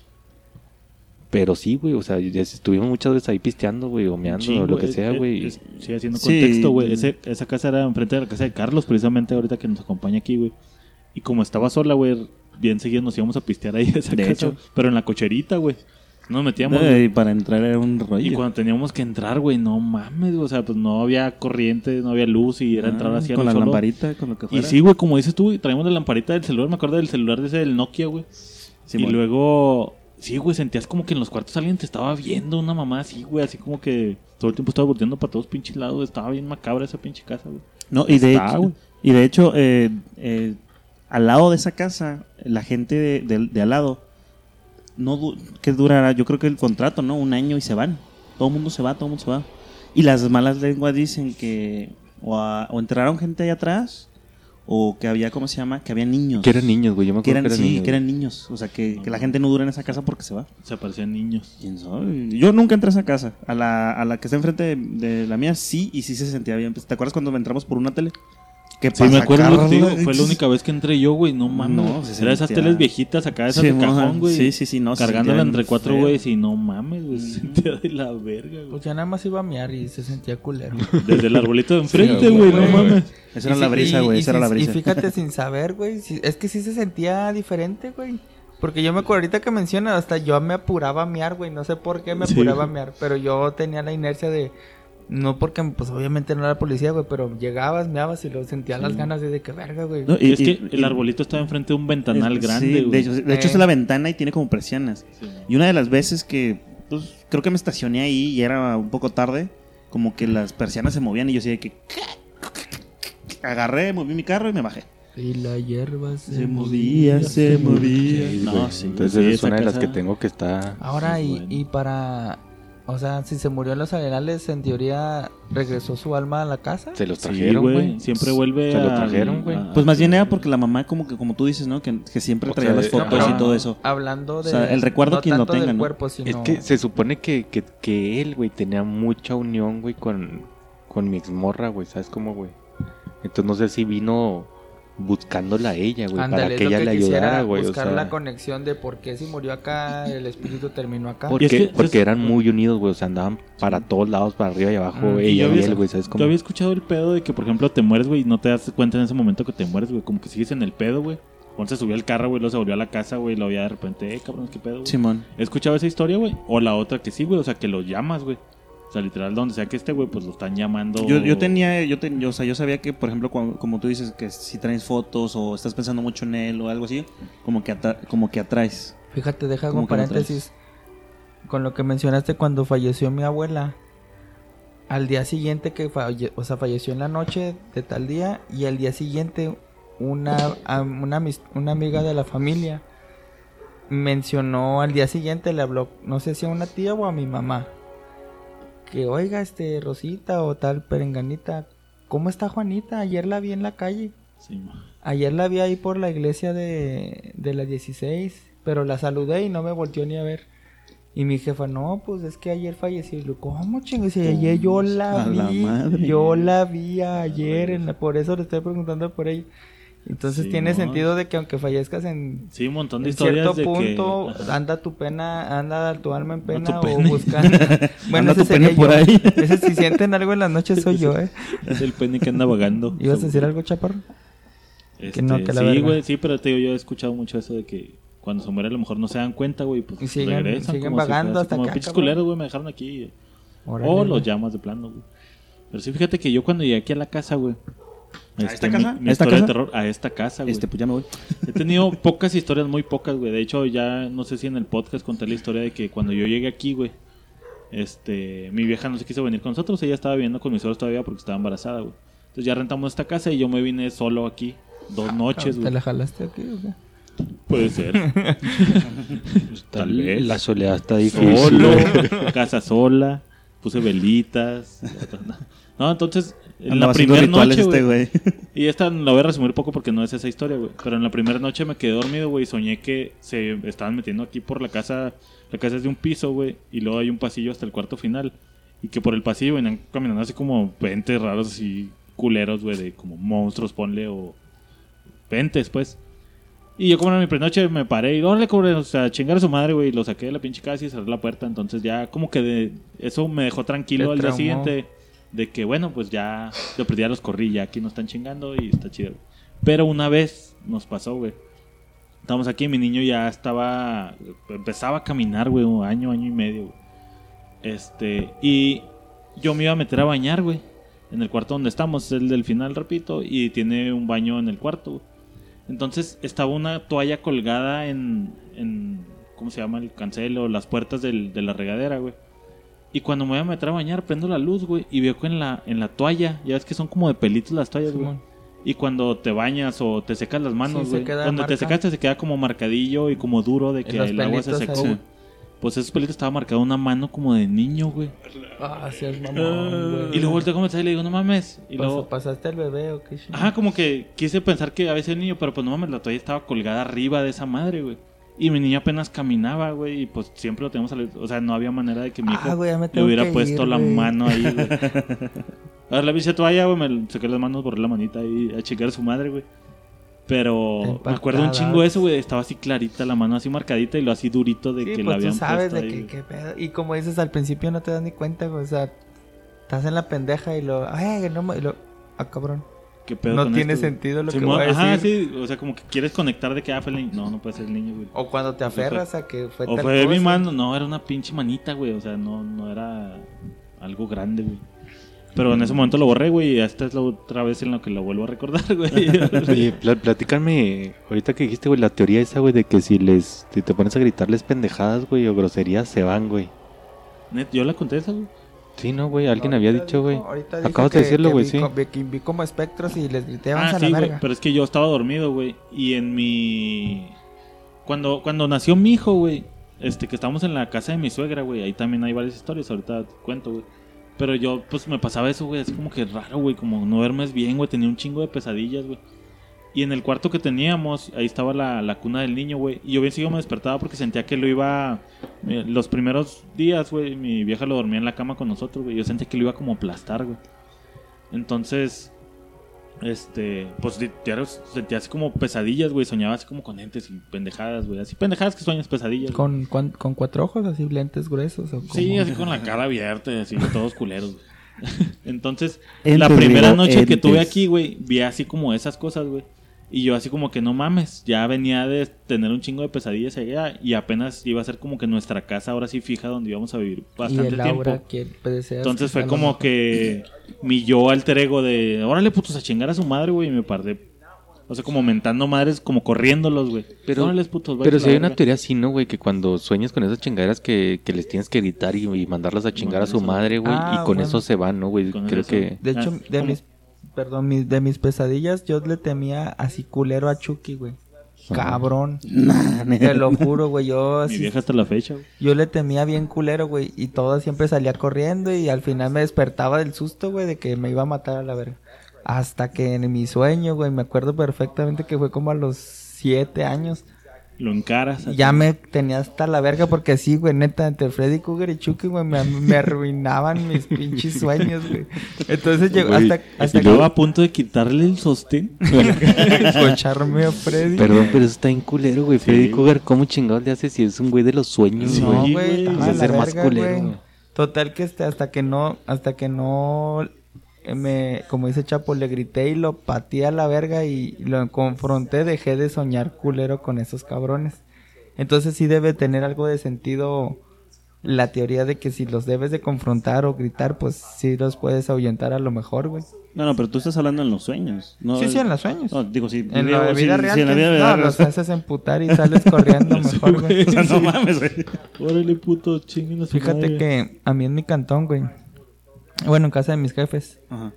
Pero sí, güey, o sea, ya estuvimos muchas veces ahí pisteando, güey, o meando, o lo que sea, güey.
Sí, haciendo contexto, güey. Ese- Esa casa era enfrente de la casa de Carlos, precisamente ahorita que nos acompaña aquí, güey. Y como estaba sola, güey, bien seguido nos íbamos a pistear ahí a esa
De
casa.
hecho.
Pero en la cocherita, güey. Nos metíamos.
Eh, y para entrar era un
Y
rollo.
cuando teníamos que entrar, güey, no mames, güey, o sea, pues no había corriente, no había luz y era
Ah,
entrar así a
con la
solo.
lamparita, con lo que
Y
fuera.
sí, güey, como dices tú, güey, traíamos la lamparita del celular, me acuerdo del celular de ese del Nokia, güey. y luego, sí, güey, sentías como que en los cuartos alguien te estaba viendo, una mamá así, güey, así como que todo el tiempo estaba volteando para todos pinches lados, estaba bien macabra esa pinche casa, güey.
No, y de
Está,
hecho, y de hecho eh, eh, al lado de esa casa, la gente de, de- de al lado, no du- que durará, yo creo que el contrato, ¿no? Un año y se van. Todo el mundo se va, todo el mundo se va. Y las malas lenguas dicen que o, a- o entraron gente ahí atrás o que había, ¿cómo se llama? Que había niños.
Que eran niños, güey, yo me
Que
acuerdo
eran,
que eran
sí,
niños.
que eran niños. O sea, que, que la gente no dura en esa casa porque se va.
Se aparecían niños.
¿Quién sabe? Yo nunca entré a esa casa. A la, a la que está enfrente de, de la mía, sí, y sí se sentía bien. ¿Te acuerdas cuando entramos por una tele? Que
Sí, me acuerdo, digo, fue la única vez que entré yo, güey, no mames.
No, se
era esas teles viejitas acá, esas
Sí,
de
moja.
cajón, güey.
Sí, sí, sí, no,
Cargándola entre cuatro güeyes y no mames, güey, se sentía de la verga, güey.
Pues ya nada más iba a miar y se sentía culero.
Desde el arbolito de enfrente,
Sí,
güey,
güey,
no
güey.
mames.
Esa era
Y
la
sí-
brisa, güey.
y
Esa era la
sí-
brisa.
Y fíjate, sin saber, güey, sí- es que sí se sentía diferente, güey. Porque yo me acuerdo ahorita que mencionas, hasta yo me apuraba a miar, güey. No sé por qué me
Sí,
apuraba a
güey.
miar, pero yo tenía la inercia de... No porque, pues obviamente no era policía, güey, pero llegabas, meabas y lo sentía las ganas de, de que verga, güey.
No,
Y es
y-
que
y-
el arbolito estaba enfrente de un ventanal
Es-
grande,
sí,
güey.
de hecho, de hecho
Eh.
es la ventana y tiene como persianas.
Sí,
Y una de las veces que, pues, creo que me estacioné ahí y era un poco tarde, como que las persianas se movían y yo así de que... Agarré, moví mi carro y me bajé.
Y la hierba se,
Se movía, se movía.
Sí,
No, sí.
Entonces
sí,
es una de las que tengo que está...
Ahora, y,
bueno.
y para O sea, si se murió en los arenales, en teoría regresó su alma a la casa.
Se los trajeron, güey.
Siempre vuelve
Se lo trajeron, güey.
a-
Pues más bien era porque la mamá, como que como tú dices, ¿no? Que, que siempre
O
traía
sea,
las fotos
no,
y todo eso.
Hablando de.
O sea, el recuerdo quien lo tenga,
del
¿no?
cuerpo, sino.
Es que se supone que, que, que él, güey, tenía mucha unión, güey, con, con mi exmorra, güey. ¿Sabes cómo, güey? Entonces no sé si vino buscándola a ella, güey,
Ándale,
para que
lo
ella le
quisiera,
ayudara, güey. O
Buscar
sea,
la conexión de por qué si murió acá, el espíritu terminó acá.
porque,
es que-
porque
es-
eran muy unidos, güey. O sea, andaban para todos lados, para arriba y abajo,
Mm,
ella
y
él, güey. ¿Sabes cómo?
Yo había escuchado el pedo de que, por ejemplo, te mueres, güey, y no te das cuenta en ese momento que te mueres, güey. Como que sigues en el pedo, güey. Juan se subió al carro, güey, luego se volvió a la casa, güey, y lo veía de repente, eh, cabrón, qué pedo, güey.
Simón.
He escuchado esa historia, güey. O la otra que sí, güey, o sea, que lo llamas, güey. O sea, literal, donde sea que esté, güey, pues lo están llamando.
Yo, yo tenía, yo, ten- yo, o sea, yo sabía que, por ejemplo, cuando- como tú dices, que si traes fotos o estás pensando mucho en él o algo así, como que, atra- como que atraes.
Fíjate, deja
¿Cómo
un paréntesis. Con lo que mencionaste cuando falleció mi abuela. Al día siguiente que falle- o sea, falleció en la noche de tal día y al día siguiente una, una, una amiga de la familia mencionó al día siguiente, le habló, no sé si a una tía o a mi mamá, que oiga, este, Rosita o tal perenganita, ¿cómo está Juanita? Ayer la vi en la calle.
Sí, ma.
Ayer la vi ahí por la iglesia de, de la 16, pero la saludé y no me volteó ni a ver. Y mi jefa, no, pues es que ayer falleció. Y yo, ¿cómo ayer yo la vi, yo la vi ayer, en la- por eso le estoy preguntando por ella. Entonces
Sí,
tiene
no.
sentido de que aunque fallezcas en,
Sí, un montón de
en
historias
cierto
de
punto,
que...
Anda tu pena, anda tu alma en pena o buscando. bueno,
Anda
ese
tu pene por
yo.
ahí.
Ese si sienten algo en las noches soy yo, ¿eh?
Es el pene que anda vagando.
¿Ibas a decir algo, chaparro?
Este,
Que no, que la
sí,
verga.
güey, sí, pero te digo, yo he escuchado mucho eso de que cuando se muere a lo mejor no se dan cuenta, güey, pues
Y siguen-
regresan.
siguen
como si
vagando
así
hasta
como,
acá,
pinches
cabrón".
culeros, güey, me dejaron aquí.
Órale,
o
güey.
los llamas de plano, güey. Pero sí, fíjate que yo cuando llegué aquí a la casa, güey. Este,
esta
mi-
casa?
Mi,
¿A esta
de
casa?
terror a esta casa, güey.
Este, pues ya me voy.
He tenido pocas historias, muy pocas, güey. De hecho, ya no sé si en el podcast conté la historia de que cuando yo llegué aquí, güey, este, mi vieja no se quiso venir con nosotros. Ella estaba viviendo con mis suegros todavía porque estaba embarazada, güey. Entonces ya rentamos esta casa y yo me vine solo aquí dos noches,
¿Te
güey.
la jalaste aquí o qué?
Puede ser. Tal vez.
La soledad está difícil.
Solo, casa sola, puse velitas. No, entonces, en la primera noche,
este
güey, y esta la voy a resumir poco porque no es esa historia, güey. Pero en la primera noche me quedé dormido, güey, y soñé que se estaban metiendo aquí por la casa. La casa es de un piso, güey, y luego hay un pasillo hasta el cuarto final. Y que por el pasillo venían caminando así como pentes raros, así culeros, güey, de como monstruos, ponle, o pentes, pues. Y yo como era mi primera noche me paré y no le cobré, o sea, chingar a su madre, güey, y lo saqué de la pinche casa y cerré la puerta. Entonces ya como que de, eso me dejó tranquilo
Te
al día siguiente de que, bueno, pues ya de perdí ya los corrí, ya aquí no están chingando y está chido. Pero una vez nos pasó, güey. Estamos aquí, mi niño ya estaba, empezaba a caminar, güey, un año, año y medio, güey. Este, y yo me iba a meter a bañar, güey. En el cuarto donde estamos, es el del final, repito, y tiene un baño en el cuarto, güey. Entonces estaba una toalla colgada en, en ¿cómo se llama? El cancel o las puertas del- de la regadera, güey. Y cuando me voy a meter a bañar, prendo la luz, güey, y veo que en la, en la toalla, ya ves que son como de pelitos las toallas, güey. Y cuando te bañas o te secas las manos,
Sí,
güey, donde te secaste se queda como marcadillo y como duro de que el agua se secó. Pues esos pelitos estaba marcado una mano como de niño, güey.
Ah, sí es mamón, güey.
Y luego volteé a comenzar y le digo, no mames. Y
Pues,
luego,
¿Pasaste el bebé o qué?
Ajá, como que quise pensar que a veces el niño, pero pues no mames, la toalla estaba colgada arriba de esa madre, güey. Y mi niño apenas caminaba, güey, y pues siempre lo teníamos al... O sea, no había manera de que mi hijo
Ah, güey, me
le hubiera puesto
ir,
la
güey.
mano ahí, güey. A ver, la pinche toalla, güey, me saqué las manos, borré la manita ahí a checar a su madre, güey. Pero
Empacada.
me acuerdo un chingo de eso, güey. Estaba así clarita, la mano así marcadita y lo así durito de
Sí,
que
pues
la habían
tú sabes
puesto
de
ahí,
que, qué pedo. Y como dices, al principio no te das ni cuenta, güey. O sea, estás en la pendeja y lo... Ay, no y lo... Ah, cabrón.
¿Qué pedo
No
con
tiene
esto,
sentido lo que voy a
Ajá,
decir.
sí. O sea, como que quieres conectar de que ah, fue el niño. No, no puede ser el niño, güey.
O cuando te aferras a que fue
O
tal
fue mi mano, no, era una pinche manita, güey. O sea, no, no era algo grande, güey. Pero en ese momento lo borré, güey, y esta es la otra vez en la que lo vuelvo a recordar, güey.
Oye, pla- platícame, ahorita que dijiste, güey, la teoría esa, güey, de que si les si te pones a gritarles pendejadas, güey, o groserías, se van, güey.
Net, yo la conté esa, güey.
Sí, no, güey, alguien había dicho, güey. Acabas de decirlo, güey, sí.
vi- como espectros y les grité,
Ah,
a
sí,
la.
Pero es que yo estaba dormido, güey. Y en mi. Cuando, cuando nació mi hijo, güey. este, que estábamos en la casa de mi suegra, güey. Ahí también hay varias historias, ahorita te cuento, güey. Pero yo, pues me pasaba eso, güey, así como que raro, güey, como no duermes bien, güey. Tenía un chingo de pesadillas, güey. Y en el cuarto que teníamos, ahí estaba la, la cuna del niño, güey. Y yo bien sigo me despertaba porque sentía que lo iba. eh, Los primeros días, güey, mi vieja lo dormía en la cama con nosotros, güey. Yo sentía que lo iba como a aplastar, güey. Entonces, este, pues diario sentía así como pesadillas, güey. Soñaba así como con entes y pendejadas, güey. Así pendejadas que sueñas pesadillas.
¿Con, cuan- con cuatro ojos, así lentes gruesos. ¿o
Sí, así con la cara abierta, y así, todos culeros, güey. Entonces,
Entes,
la primera
digo,
noche que tuve aquí, güey, vi así como esas cosas, güey. Y yo así como que no mames, ya venía de tener un chingo de pesadillas allá y apenas iba a ser como que nuestra casa ahora sí fija donde íbamos a vivir
Y
bastante
el
tiempo.
aura que
Entonces
que
fue como
mejor.
que mi yo alter ego de, órale putos a chingar a su madre, güey, y me paré. O sea, como mentando madres, como corriéndolos, güey.
Pero-
Órales, putos,
Pero si hay una teoría así, ¿no, güey? Que cuando sueñas con esas chingaderas que, que les tienes que gritar y, y mandarlas a chingar a su madre, güey.
Ah,
y con
bueno.
eso se van, ¿no, güey?
Con
Creo
eso.
que...
De hecho,
Ah,
de
¿cómo?
mis... Perdón, mis- de mis pesadillas, yo le temía así culero a Chucky, güey. Cabrón.
Nah,
Te lo juro, güey. Yo
Mi
así
vieja hasta la fecha, güey.
Yo le temía bien culero, güey. Y todo siempre salía corriendo y al final me despertaba del susto, güey, de que me iba a matar a la verga. Hasta que en mi sueño, güey, me acuerdo perfectamente que fue como a los siete años.
Lo encaras. así.
Ya me tenía hasta la verga porque sí, güey, neta, entre Freddy Krueger y Chucky, güey, me, me arruinaban mis pinches sueños, güey. Entonces llegó
Güey,
hasta, hasta
Estaba a punto de quitarle el sostén.
que escucharme a Freddy.
Perdón, pero eso está en culero, güey. Freddy Cougar, ¿cómo chingados le hace si es un güey de los sueños,
Sí,
güey?
No,
güey,
güey,
se
estaba
hace
de la
ser más
verga,
culero,
güey.
güey.
Total que este, hasta que no, hasta que no me, como dice Chapo, le grité y lo pateé a la verga y lo confronté, dejé de soñar culero con esos cabrones. Entonces sí debe tener algo de sentido la teoría de que si los debes de confrontar o gritar, pues sí los puedes ahuyentar a lo mejor, güey.
No, no, pero tú estás hablando en los sueños. No,
sí, sí, en los sueños.
No, digo, sí.
en
digo,
la vida
sí,
real,
en la
que-
vida
no,
real.
los haces emputar y sales corriendo mejor, güey.
O sea, no mames, güey.
Órale, puto, chinguen
Fíjate
madre.
que a mí en mi cantón, güey. Bueno, en casa de mis jefes.
Ajá.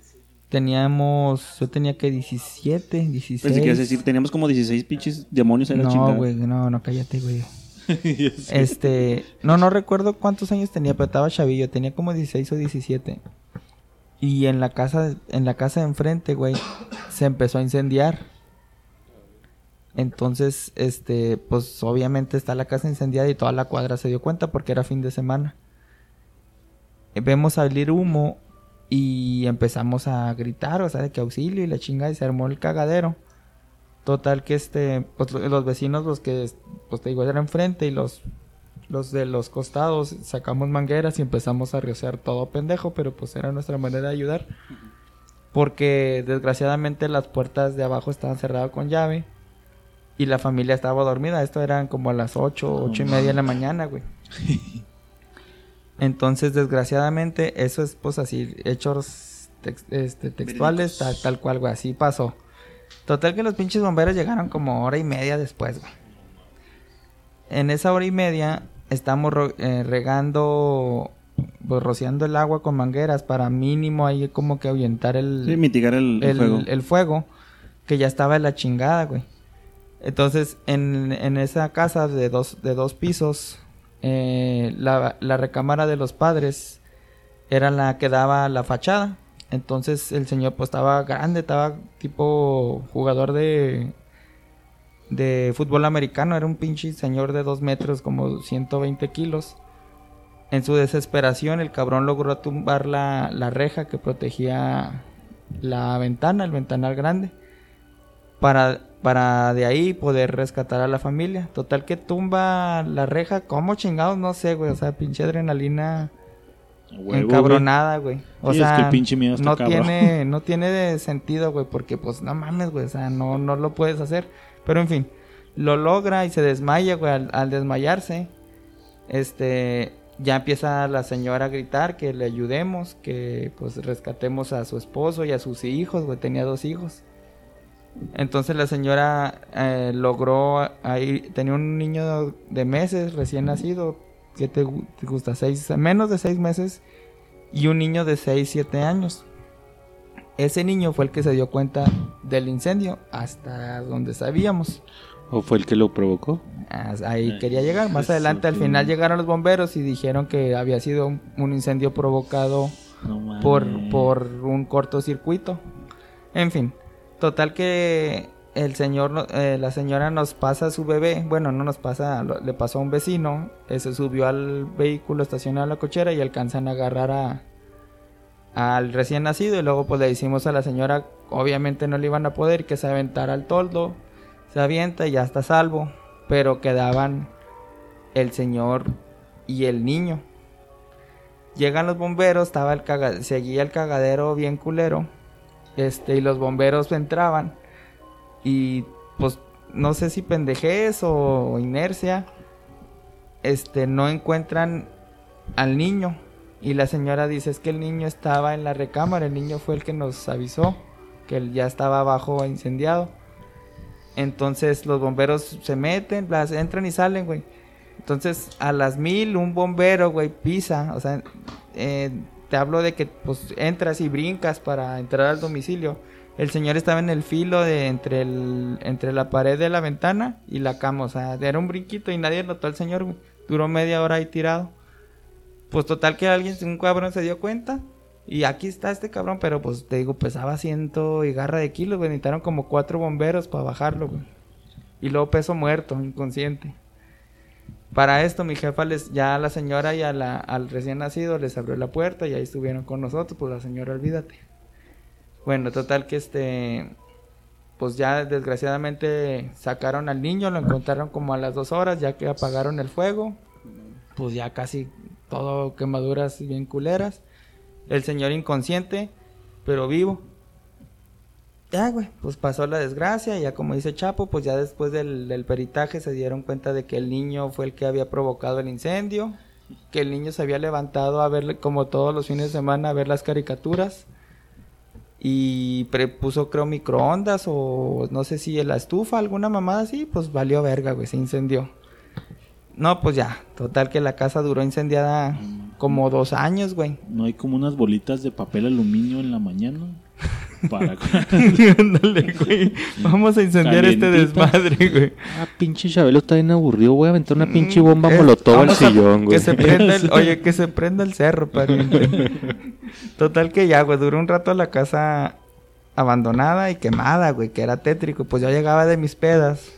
Teníamos, yo tenía que 17, 16.
Pensé que ibas a decir, teníamos como 16 pinches demonios en la
no,
chingada.
güey, no, no, cállate, güey. Este, no, no recuerdo cuántos años tenía, pero estaba chavillo, tenía como 16 o 17. Y en la casa, en la casa de enfrente, güey, se empezó a incendiar. Entonces, este, pues obviamente está la casa incendiada y toda la cuadra se dio cuenta porque era fin de semana. Eh, Vemos salir humo y empezamos a gritar, o sea, de que auxilio y la chingada y se armó el cagadero. Total que este, pues lo- los vecinos, los que, pues te digo, eran enfrente y los, los de los costados, sacamos mangueras y empezamos a rociar todo pendejo, pero pues era nuestra manera de ayudar. Porque desgraciadamente las puertas de abajo estaban cerradas con llave y la familia estaba dormida. Esto eran como a las 8, ocho y media de la mañana, güey. Entonces, desgraciadamente, eso es pues así, hechos este, textuales, tal, tal cual, güey, así pasó. Total que los pinches bomberos llegaron como hora y media después, güey. En esa hora y media estamos eh, regando, pues rociando el agua con mangueras para mínimo ahí como que ahuyentar el,
Sí, mitigar el, el
el,
fuego.
el fuego, que ya estaba en la chingada, güey. Entonces, en, en esa casa de dos, de dos pisos, eh, la, recámara de los padres era la que daba la fachada. Entonces, el señor pues estaba grande, estaba tipo jugador de, de fútbol americano. Era un pinche señor de dos metros, como 120 kilos. En su desesperación, el cabrón logró tumbar la, la reja que protegía la ventana, el ventanal grande, para, para de ahí poder rescatar a la familia. Total que tumba la reja, ¿cómo chingados? No sé, güey, o sea, pinche adrenalina
huevo,
encabronada, güey. O
Sí, es
sea,
que el pinche miedo está
no
cabrón.
tiene, no tiene de sentido, güey, porque pues no mames, güey, o sea, no, no lo puedes hacer. Pero en fin, lo logra y se desmaya, güey, al, al desmayarse, este, ya empieza la señora a gritar que le ayudemos, que pues rescatemos a su esposo y a sus hijos, güey, tenía dos hijos. Entonces la señora eh, logró ahí, tenía un niño de meses recién nacido, que te, gu- te gusta? Seis, menos de seis meses y un niño de 6, 7 años. Ese niño fue el que se dio cuenta del incendio hasta donde sabíamos.
¿O fue el que lo provocó?
Ah, Ahí
Ay,
quería llegar. Más
eso
adelante, al final llegaron los bomberos y dijeron que había sido un, incendio provocado
No
por, por un cortocircuito. En fin, total que el señor, eh, la señora nos pasa a su bebé. Bueno, no nos pasa, le pasó a un vecino. eh, se subió al vehículo estacionado en la cochera y alcanzan a agarrar a al recién nacido y luego pues le decimos a la señora obviamente no le iban a poder que se aventara al toldo se avienta y ya está salvo pero quedaban el señor y el niño llegan los bomberos estaba el caga- seguía el cagadero bien culero este y los bomberos entraban y pues no sé si pendejez o inercia este no encuentran al niño y la señora dice es que el niño estaba en la recámara, el niño fue el que nos avisó que ya estaba abajo incendiado. Entonces los bomberos se meten, las entran y salen, güey. Entonces a las mil un bombero, güey, pisa, o sea, eh, te hablo de que pues entras y brincas para entrar al domicilio. El señor estaba en el filo de entre el entre la pared de la ventana y la cama, o sea, era un brinquito y nadie notó al señor. Duró media hora ahí tirado. Pues total que alguien, un cabrón se dio cuenta. Y aquí está este cabrón, pero pues te digo, pesaba ciento y garra de kilos, güey. Necesitaron como cuatro bomberos para bajarlo, güey. Y luego peso muerto, inconsciente. Para esto mi jefa les, ya a la señora y a la, al recién nacido les abrió la puerta y ahí estuvieron con nosotros, pues la señora olvídate. Bueno, total que este, pues ya desgraciadamente sacaron al niño, lo encontraron como a las dos horas, ya que apagaron el fuego. Pues ya casi todo quemaduras bien culeras. El señor inconsciente, pero vivo. Ya, güey, pues pasó la desgracia, ya como dice Chapo, pues ya después del, del peritaje se dieron cuenta de que el niño fue el que había provocado el incendio, que el niño se había levantado a ver, como todos los fines de semana, a ver las caricaturas y pre- puso creo microondas o no sé si la estufa, alguna mamada así, pues valió verga, güey, se incendió. No, pues ya, total que la casa duró incendiada como dos años, güey.
No hay como unas bolitas de papel aluminio en la mañana. Para.
Ándale, güey. Vamos a incendiar este desmadre, güey.
Ah, pinche Chabelo está bien aburrido. Voy a aventar una pinche
Mm,
bomba
es-
molotov al sillón, güey.
Que se prenda el, oye, que se prenda el cerro, pariente. Total que ya, güey, duró un rato la casa abandonada y quemada, güey, que era tétrico. Pues yo llegaba de mis pedas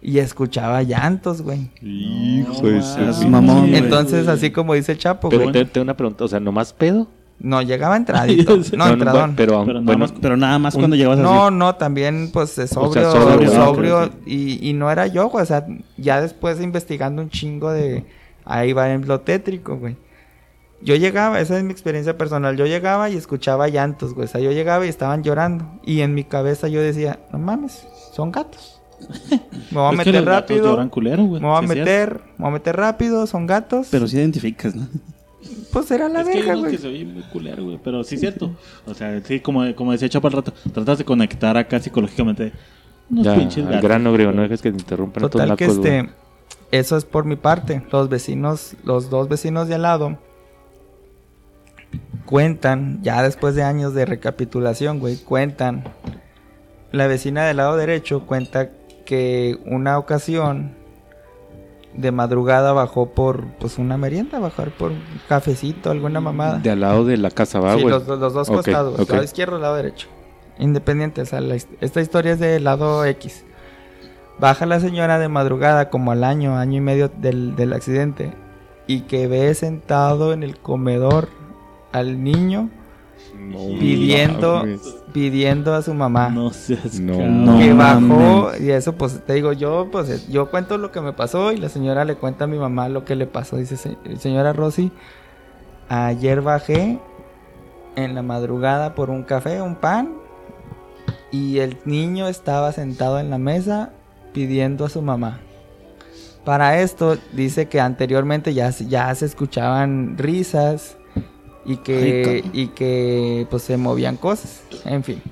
y escuchaba llantos, güey.
Hijo de
mamón, güey.
Entonces, así como dice el Chapo,
Pero
güey.
te- tengo una pregunta. O sea, ¿nomás pedo?
No, llegaba entradito. No, entradón.
pero,
Pero nada
bueno,
más-
Pero nada más
Un-
cuando llegabas
No,
así.
no, también pues sobrio,
sea,
sobrio, y, y no era yo, güey, o sea, ya después investigando un chingo de, ahí va en lo tétrico, güey. Yo llegaba, esa es mi experiencia personal, yo llegaba y escuchaba llantos, güey, o sea, yo llegaba y estaban llorando, y en mi cabeza yo decía, no mames, son gatos. Me voy a meter rápido,
culero,
me voy a meter, me voy a meter rápido, son gatos.
Pero sí identificas, ¿no?
Pues era la
es que hay
verga,
unos
güey.
que se oyen muy culero, güey. Pero sí es cierto. O sea, sí, como, como decía Chapo al rato, tratas de conectar acá psicológicamente. Unos
ya,
pinches
al
gatos.
grano, griego. No dejes que te interrumpan
Total que
nacos, güey.
este, eso es por mi parte. Los vecinos, los dos vecinos de al lado, cuentan, ya después de años de recapitulación, güey, cuentan. La vecina del lado derecho cuenta que una ocasión de madrugada bajó por, pues una merienda, bajar por un cafecito, alguna mamada.
De al lado de la casa va,
Sí,
güey.
los, los dos costados,
ok.
lado izquierdo, lado derecho. Independiente, o sea, la esta historia es del lado X. Baja la señora de madrugada como al año, año y medio del, del accidente y que ve sentado en el comedor al niño
No
pidiendo,
mames.
pidiendo a su mamá.
No seas
No.
cabrón.
que bajó
mames.
y eso pues te digo yo pues yo cuento lo que me pasó y la señora le cuenta a mi mamá lo que le pasó dice "Se- señora Rosy ayer bajé en la madrugada por un café un pan y el niño estaba sentado en la mesa pidiendo a su mamá para esto dice que anteriormente ya se- ya se escuchaban risas y que y que pues se movían cosas en fin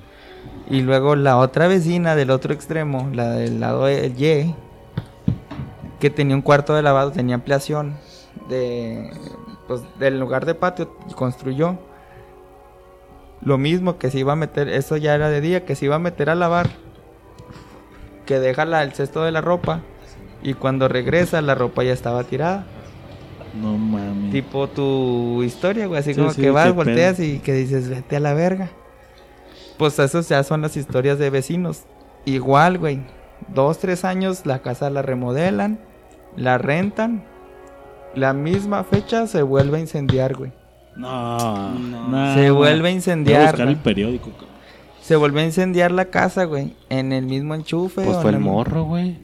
y luego la otra vecina del otro extremo, la del lado del Y, que tenía un cuarto de lavado, tenía ampliación de, pues, del lugar de patio, construyó. Lo mismo que se iba a meter, eso ya era de día, que se iba a meter a lavar. que deja la- el cesto de la ropa y cuando regresa la ropa ya estaba tirada.
No mames.
Tipo tu historia, güey, así
Sí,
como
sí,
que vas, volteas y que dices, vete a la verga. Pues eso ya son las historias de vecinos. Igual, güey, dos, tres años la casa la remodelan, la rentan, la misma fecha se vuelve a incendiar, güey.
No.
No.
no.
Se vuelve a
Voy a
incendiar.
buscar
güey.
el periódico. cabrón.
Se vuelve a incendiar la casa, güey, en el mismo enchufe.
Pues
o
fue el morro, güey.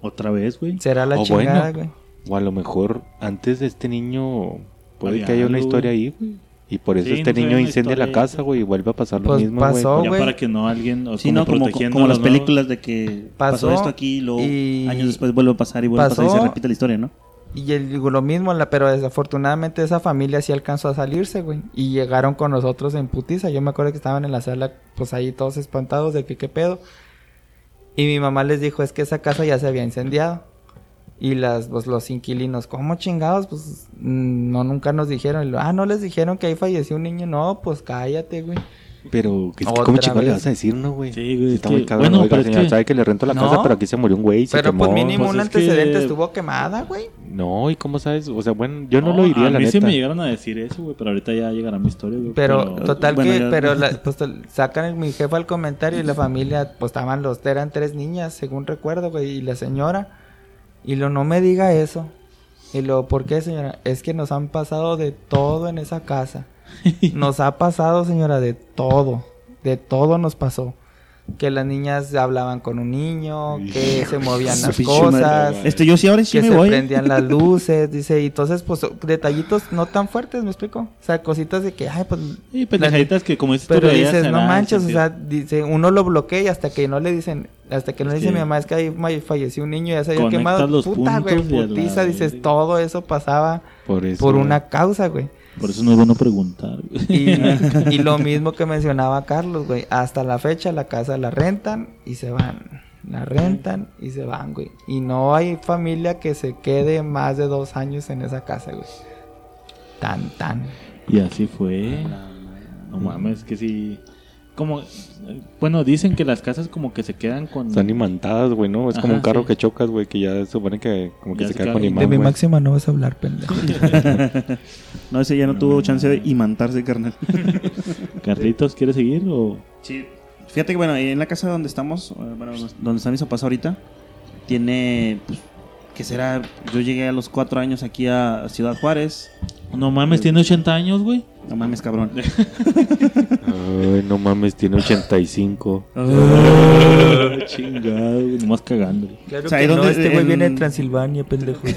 Otra vez, güey.
Será la
O
chingada,
bueno. O a lo mejor antes de este niño puede
Había
que haya una
algo,
historia ahí, güey. Y por eso
Sí,
este
no sé,
niño
una
incendia la
historia ahí.
casa, güey, y vuelve a pasar lo
Pues
mismo, güey.
pasó,
Ya
güey.
para que no alguien. O
Sí,
como
no, como,
protegiendo
como las películas de que pasó,
Pasó
esto aquí y luego
y-
años después vuelve a pasar y vuelve a pasar y
pasó-
se repite la historia, ¿no?
Y el- digo, lo mismo, la, pero desafortunadamente esa familia sí alcanzó a salirse, güey. Y llegaron con nosotros en putiza. Yo me acuerdo que estaban en la sala, pues ahí todos espantados de que qué pedo. Y mi mamá les dijo, es que esa casa ya se había incendiado. Y las, pues, los inquilinos, ¿cómo chingados? Pues mm, no, nunca nos dijeron. Y lo, ah, no les dijeron que ahí falleció un niño. No, pues cállate, güey.
Pero, ¿qué- ¿cómo chingado le vas a decir, no, güey?
Sí, güey,
Está
es
muy cabrón.
bueno,
Oiga, señora,
que-
sabe que le rento la
No.
casa, pero aquí se murió un güey, se
Pero
quemó.
pues mínimo
Pues
un
es que-
antecedente estuvo quemada, güey.
No, ¿y cómo sabes? O sea, bueno, yo no, lo diría,
A
la
mí sí me llegaron a decir eso, güey. Pero ahorita ya llegará mi historia, güey.
Pero, total
bueno,
que,
ya-
pero la- pues sacan el- mi jefa el comentario y la familia, pues estaban los, eran tres niñas, según recuerdo, güey, y la señora. Y lo no me diga eso. Y lo, ¿por qué, señora? Es que nos han pasado de todo en esa casa. Nos ha pasado, señora, de todo. De todo nos pasó. Que las niñas hablaban con un niño, que se movían las cosas,
Este, yo sí ahora sí
que
me
se
voy.
prendían las luces, dice, y entonces, pues, detallitos no tan fuertes, ¿me explico? O sea, cositas de que, ay, pues,
Y pendejaditas que, como dices tú,
pero dices, no manches, o sea, dice, uno lo bloquea y hasta que no le dicen, hasta que no le
Es
dice
que
mi mamá, es que ahí falleció un niño y ya se había quemado. Puta, güey, putiza, dices, todo eso pasaba
por
una causa, güey.
Por eso no es bueno preguntar, güey.
Y, y lo mismo que mencionaba Carlos, güey, hasta la fecha la casa la rentan y se van. La rentan y se van, güey. Y no hay familia que se quede más de dos años en esa casa, güey. Tan, tan.
Y así fue. No mames, que sí. Como, bueno, dicen que las casas como que se quedan con...
Están imantadas, güey, ¿no? Es como un carro
sí.
que chocas, güey, que ya se supone que como que
Ya
se
se
queda
queda
con imán,
De mi máxima no vas a hablar, pendejo.
No, ese ya no tuvo chance de imantarse, carnal.
Carlitos, ¿quieres seguir o...?
Sí. Fíjate que, bueno, en la casa donde estamos, eh, bueno, donde están mis papás ahorita, tiene, pues, ¿qué será? Yo llegué a los cuatro años aquí a Ciudad Juárez.
No mames, tiene 80 años, güey.
No mames, cabrón.
Ay, no mames, tiene 85.
Chingado, güey, nomás cagando.
Claro
O sea,
que
¿y
no,
dónde-
este güey
en-
viene de Transilvania, pendejo.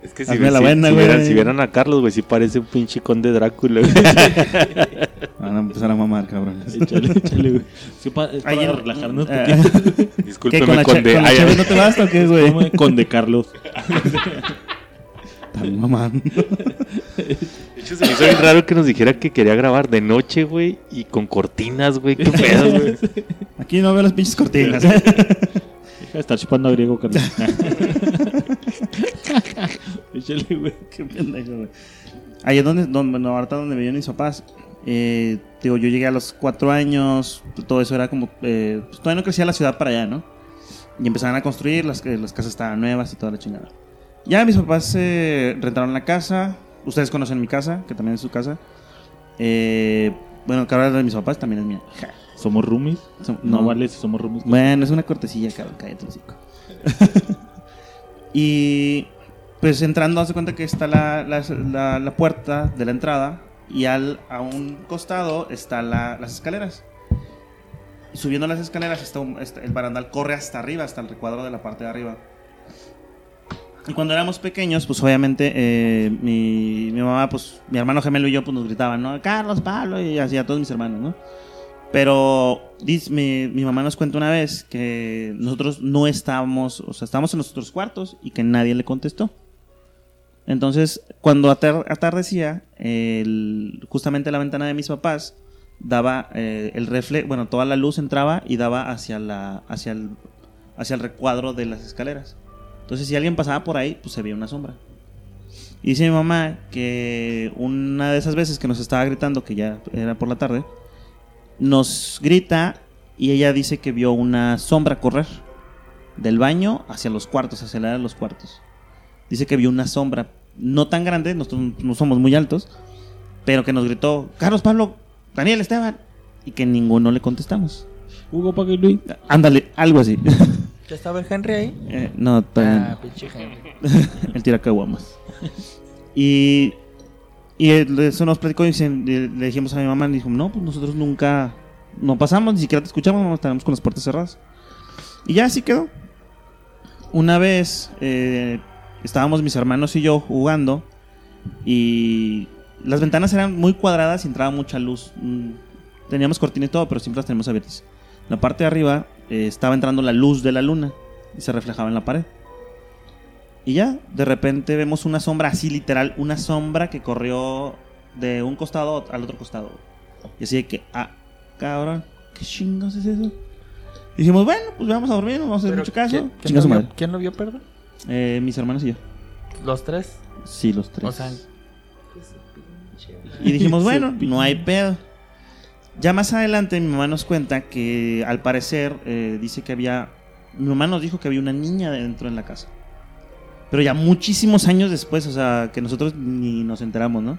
Es que
Hazme la buena,
si,
güey.
vieran, si vieran a Carlos, güey, sí parece un pinche conde Drácula. güey.
Van a empezar a mamar, cabrón.
Échale, échale, güey. Sí, pa- es para
Ahí en-
relajarnos un poquito.
¿Qué, con
Discúlpeme,
la, che-
conde.
con la
Ay, ay.
no te basta o qué, güey?
Como Conde Carlos.
Están mamando.
De hecho, se me hizo bien raro que nos dijera que quería grabar de noche, güey, y con cortinas, güey. Qué pedo, güey.
Aquí no veo las pinches cortinas.
Deja de estar chupando a griego, Carlos. Échale, güey.
Qué pendejo, güey. Ahí es donde, donde bueno, ahorita donde vivían mis papás. Eh, digo, yo llegué a los cuatro años, todo eso era como, eh, pues, todavía no crecía la ciudad para allá, ¿no? Y empezaban a construir, las, que- las casas estaban nuevas y toda la chingada. Ya mis papás eh, rentaron la casa, ustedes conocen mi casa, que también es su casa. Eh, bueno, que ahora es de mis papás, también es mía. Ja.
¿Somos roomies?
Som-
No,
no.
vale si somos roomies.
Bueno, es una cortesía, cabrón, cállate hocico. y pues entrando, hace cuenta que está la, la- la- la puerta de la entrada y al, a un costado están las escaleras. Subiendo las escaleras, está un- está- el barandal corre hasta arriba, hasta el recuadro de la parte de arriba. Y cuando éramos pequeños, pues obviamente eh, mi, mi mamá, pues mi hermano gemelo y yo, pues nos gritaban, ¿no? Carlos, Pablo, y así a todos mis hermanos, ¿no? Pero mi, mamá nos cuenta una vez que nosotros no estábamos, o sea, estábamos en nuestros cuartos y que nadie le contestó. Entonces, cuando atar- atardecía, justamente la ventana de mis papás daba eh, el reflejo, bueno, toda la luz entraba y daba hacia, la, hacia, el, hacia el recuadro de las escaleras. Entonces, si alguien pasaba por ahí, pues se veía una sombra. Y dice mi mamá que una de esas veces que nos estaba gritando, que ya era por la tarde, nos grita Y ella dice que vio una sombra correr del baño hacia los cuartos, hacia la de los cuartos. Dice que vio una sombra, no tan grande, nosotros no somos muy altos, pero que nos gritó, Carlos Pablo, Daniel Esteban, y que ninguno le contestamos.
Hugo Paco y Luis.
Ándale, algo así.
¿Ya estaba el Henry ahí?
Eh, no, todavía
Ah, pinche Henry.
el tiracaguamas. Y, y eso nos platicó y se- le, dijimos a mi mamá, y dijo, no, pues nosotros nunca, no pasamos, ni siquiera te escuchamos, no con las puertas cerradas. Y ya así quedó. Una vez eh, estábamos mis hermanos y yo jugando y las ventanas eran muy cuadradas y entraba mucha luz. Mm, Teníamos cortinas y todo, pero siempre las tenemos abiertas. La parte de arriba eh, estaba entrando la luz de la luna y se reflejaba en la pared. Y ya, de repente vemos una sombra así literal, una sombra que corrió de un costado al otro costado. Y así de que, ah, cabrón, ¿qué chingos es eso? Y dijimos, bueno, pues vamos a dormir, no vamos a hacer mucho caso.
¿quién, quién lo vio,
madre.
quién lo vio, perdón?
Eh, mis hermanos y yo.
Los tres.
Sí, los tres.
O sea,
Y dijimos, bueno, no hay pedo. Ya más adelante mi mamá nos cuenta que al parecer eh, dice que había... Mi mamá nos dijo que había una niña dentro en la casa. Pero ya muchísimos años después, o sea, que nosotros ni nos enteramos, ¿no?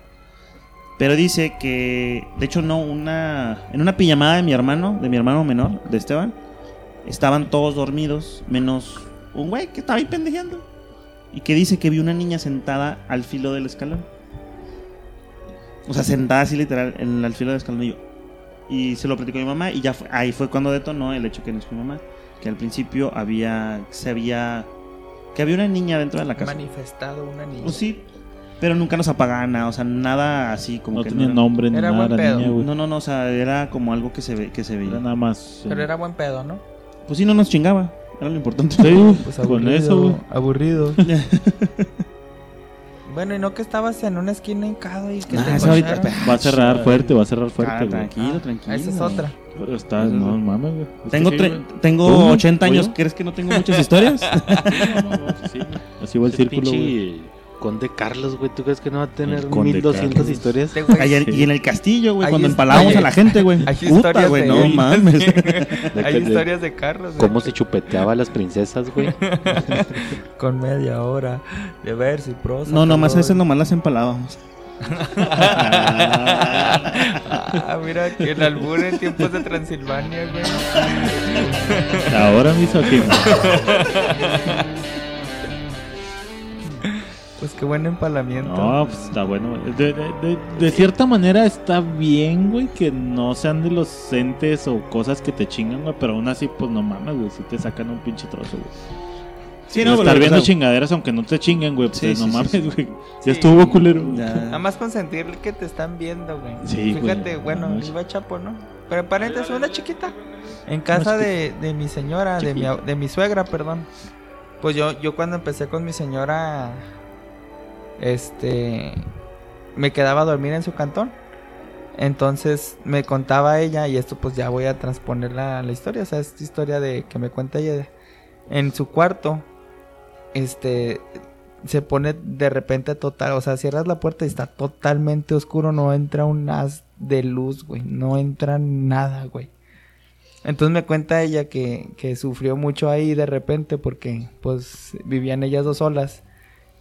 Pero dice que, de hecho, no, una... En una pijamada de mi hermano, de mi hermano menor, de Esteban, estaban todos dormidos, menos un güey que estaba ahí pendejeando. Y que dice que vio una niña sentada al filo del escalón. O sea, sentada así literal en el filo del escalón. Y, yo- y se lo platicó a mi mamá. Y ya fue- ahí fue cuando detonó el hecho que no es mi mamá. Que al principio había. Se había. Que había una niña dentro de la casa.
manifestado una niña.
Pues sí. Pero nunca nos apagaban nada. O sea, nada así como
No
que.
tenía
era-
nombre ni
Era
nada
buen pedo.
niña.
No, no, no. O sea, era como algo que se, ve, que se veía.
Era nada más.
Pero
eh,
era buen pedo, ¿no?
Pues sí, no nos chingaba. Era lo importante.
Sí,
Pues
con eso, güey.
Aburrido. bueno, y no que estabas en una esquina hincado y que
Ah,
te
ahorita-?
Va a cerrar fuerte, va a cerrar
Ah,
fuerte, güey.
tranquilo,
Ah,
tranquilo.
Esa es otra.
Pero está, no mames, güey.
Tengo,
sí,
tengo
¿Tú?
80 años. ¿Crees que no tengo muchas historias?
No, no, no, sí. Así va el
Ese
círculo, güey.
Conde Carlos, güey. ¿Tú crees que no va a tener
El Conde
1200
Carlos.
historias?
Y en el castillo, güey, cuando empalábamos a la gente, güey.
Hay
Puta,
historias
güey,
de
no mames.
Hay historias de Carlos. güey.
¿Cómo se chupeteaba a las princesas, güey?
Con media hora de verso y prosa.
No, nomás veces nomás las empalábamos.
Ah, mira, que el albur en tiempos de Transilvania, güey.
Ahora mismo aquí.
Pues qué buen empalamiento.
No, pues está bueno. güey. De, de, de, de cierta manera está bien, güey, que no sean de los entes o cosas que te chingan, güey. Pero aún así, pues no mames, güey. Si te sacan un pinche trozo, güey.
Sí,
no,
no,
estar viendo chingaderas aunque no te chinguen, güey. Pues
Sí,
no
sí,
mames, güey.
Sí.
Ya estuvo culero.
ya.
Nada más con sentir que te están viendo, güey.
Sí, güey.
Fíjate, bueno,
No,
iba chapo, ¿no? Pero paréntesis, una chiquita. En casa de, de mi señora, de mi, de mi suegra, perdón. Pues yo, yo cuando empecé con mi señora, este, me quedaba a dormir en su cantón. Entonces me contaba ella, y esto pues ya voy a transponer la, la historia, o sea, es historia de que me cuenta ella. En su cuarto, este, se pone de repente total, o sea, cierras la puerta y está totalmente oscuro, no entra un haz de luz, güey, no entra nada, güey. Entonces me cuenta ella que, que sufrió mucho ahí de repente porque pues vivían ellas dos solas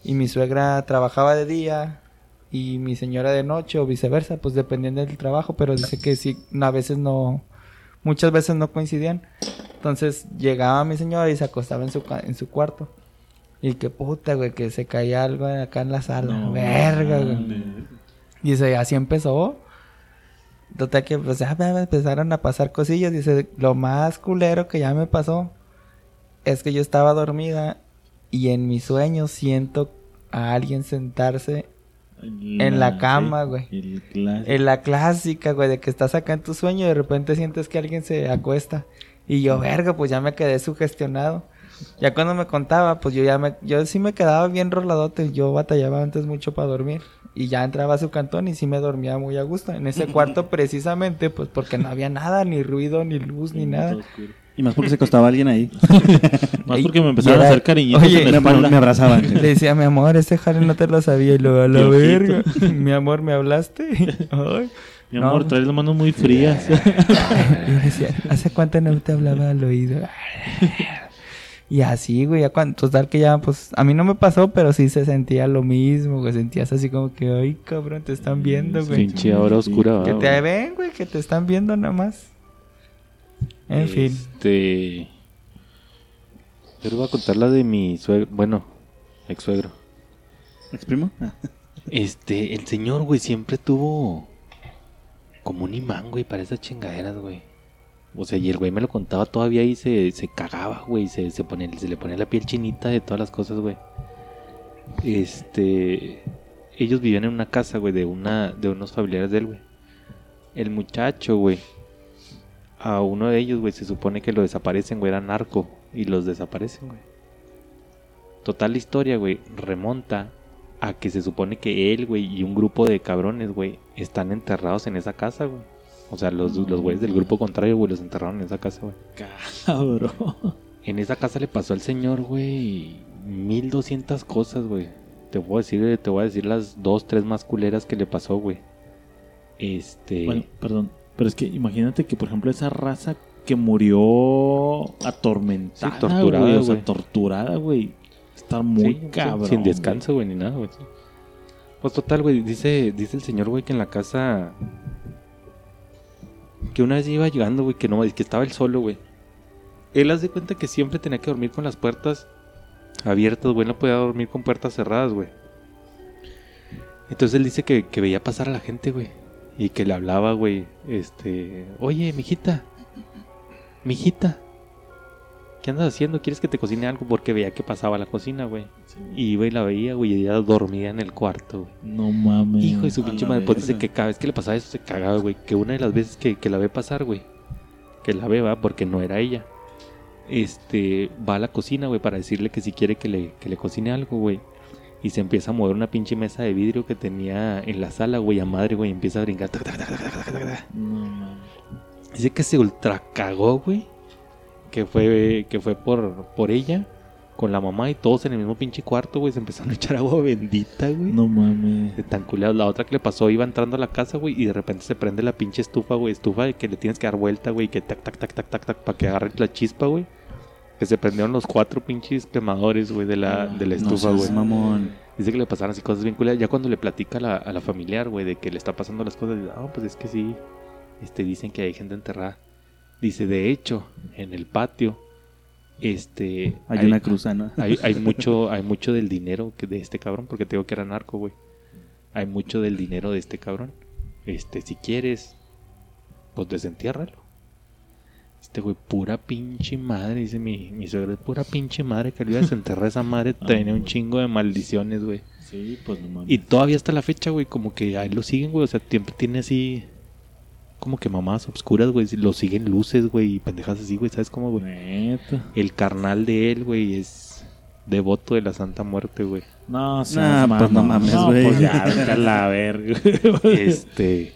y mi suegra trabajaba de día y mi señora de noche o viceversa, pues dependiendo del trabajo, pero dice que sí, a veces no, muchas veces no coincidían. Entonces llegaba mi señora y se acostaba en su, en su cuarto. Y que puta, güey, que se caía algo acá en la sala.
No
Verga, güey. Y dice, así empezó. Total que pues ya me empezaron a pasar cosillas. Dice, lo más culero que ya me pasó es que yo estaba dormida y en mis sueños siento a alguien sentarse En la cama, güey. En la clásica, güey, de que estás acá en tu sueño y de repente sientes que alguien se acuesta. Y yo, verga, pues ya me quedé sugestionado. Ya cuando me contaba, pues yo ya me, yo sí me quedaba bien roladote. Yo batallaba antes mucho para dormir. Y ya entraba a su cantón y sí me dormía muy a gusto. En ese cuarto precisamente, pues porque no había nada, ni ruido, ni luz, ni nada.
Oscuro.
Y más porque se acostaba alguien ahí.
Más porque me empezaron a hacer cariñitos
Oye,
en la
me, me abrazaba.
Le decía, mi amor, ese jale no te lo sabía. Y luego, a la verga. mi amor, ¿me hablaste? Ay.
Mi
No.
amor, traes las manos muy frías.
Y yo decía, ¿hace cuánto no te hablaba al oído? Y así, güey, ya cuando, total que ya, pues, a mí no me pasó, pero sí se sentía lo mismo, güey, sentías así como que, ay, cabrón, te están viendo, güey.
Pinche hora oscura.
Que
¿va,
te ven, güey, que te están viendo nada más. En fin.
Este. Yo les voy a contar la de mi suegro. Bueno, ex suegro.
¿Ex primo? Ah.
Este, el señor, güey, siempre tuvo como un imán, güey, para esas chingaderas, güey. O sea, y el güey me lo contaba todavía y se, se cagaba, güey. Se, se, se le ponía la piel chinita de todas las cosas, güey. Este. Ellos vivían en una casa, güey, de, una, de unos familiares de él, güey. El muchacho, güey. A uno de ellos, güey, se supone que lo desaparecen, güey, era narco. Y los desaparecen, güey. Total la historia, güey, remonta a que se supone que él, güey, y un grupo de cabrones, güey, están enterrados en esa casa, güey. O sea, los, los güeyes del grupo contrario, güey, los enterraron en esa casa, güey.
Cabrón.
En esa casa le pasó al señor, güey, 1200 cosas, güey. Te voy a decir, te voy a decir las dos, tres más culeras que le pasó, güey. Este.
Bueno, perdón. Pero es que imagínate que, por ejemplo, esa raza que murió atormentada,
Sí, torturada,
güey, o sea,
güey.
torturada, güey. Está muy
Sí,
cabrón.
Sin descanso, güey, ni nada, güey. Pues total, güey, dice, dice el señor, güey, que en la casa... Que una vez iba llegando, güey, que no, que estaba él solo, güey. Él hace cuenta que siempre tenía que dormir con las puertas abiertas, güey, no podía dormir con puertas cerradas, güey. Entonces él dice que, que veía pasar a la gente, güey. Y que le hablaba, güey, este... Oye, mijita. Mijita. ¿Qué andas haciendo? ¿Quieres que te cocine algo? Porque veía que pasaba a la cocina, güey. Y iba y la veía, güey, y ella dormía en el cuarto, güey.
No mames.
Hijo de su pinche madre. Pues dice que cada vez que le pasaba eso se cagaba, güey. Que una de las veces que, que la ve pasar, güey. Que la ve, va, porque no era ella. Este, va a la cocina, güey, para decirle que si quiere que le, que le cocine algo, güey. Y se empieza a mover una pinche mesa de vidrio que tenía en la sala, güey, a madre, güey. Empieza a brincar. tac, tac.
No.
Dice que se ultra cagó, güey. Que fue, que fue por, por ella, con la mamá y todos en el mismo pinche cuarto, güey. Se empezaron a echar agua bendita, güey.
No mames.
De tan culeados. La otra que le pasó iba entrando a la casa, güey, y de repente se prende la pinche estufa, güey. Estufa que le tienes que dar vuelta, güey, que tac, tac, tac, tac, tac, tac, para que agarre la chispa, güey. Que se prendieron los cuatro pinches quemadores, güey, de la, de la estufa, güey.
mamón.
Dice que le pasaron así cosas bien culeras. Ya cuando le platica a la, a la familiar, güey, de que le está pasando las cosas, dice, ah, pues es que sí. Este, dicen que hay gente enterrada. Dice, de hecho, en el patio, este...
Hay una cruzana.
hay, hay mucho, hay mucho del dinero que de este cabrón, porque te digo que era narco, güey. Hay mucho del dinero de este cabrón. Este, si quieres, pues desentiérralo. Este güey, pura pinche madre, dice mi, mi suegro, pura pinche madre que le iba a desenterrar esa madre, tenía un chingo de maldiciones, güey.
Sí, pues no mames.
Y todavía hasta la fecha, güey, como que ahí lo siguen, güey, o sea, siempre tiene así, como que mamadas obscuras, güey, lo siguen luces, güey, y pendejas así, güey, ¿sabes cómo, güey?
Neta.
El carnal de él, güey, es devoto de la Santa Muerte, güey.
No,
Nah,
seas
pues no mames,
No,
güey.
pues ya, a la verga.
Este.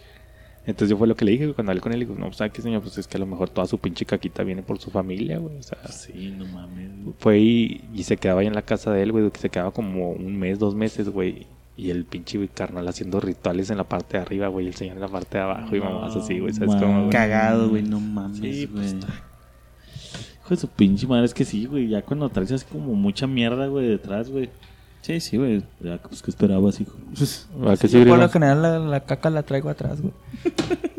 Entonces yo fue lo que le dije, güey, cuando hablé con él, digo, no, ¿sabes qué, señor? Pues es que a lo mejor toda su pinche caquita viene por su familia, güey. O sea,
Sí, no mames.
fue y, y se quedaba ahí en la casa de él, güey, que se quedaba como un mes, dos meses, güey. Y el pinche güey, carnal haciendo rituales en la parte de arriba, güey, y el señor en la parte de abajo y mamás así, güey, ¿sabes cómo, güey?
Cagado, güey, no mames,
Sí,
güey.
pues, Hijo de su pinche madre, es que sí, güey. Ya cuando traes así como mucha mierda, güey, detrás, güey.
Sí, sí, güey.
Ya, pues, ¿qué esperabas, hijo?
¿A qué
Yo
sí,
por lo general la, la caca la traigo atrás, güey.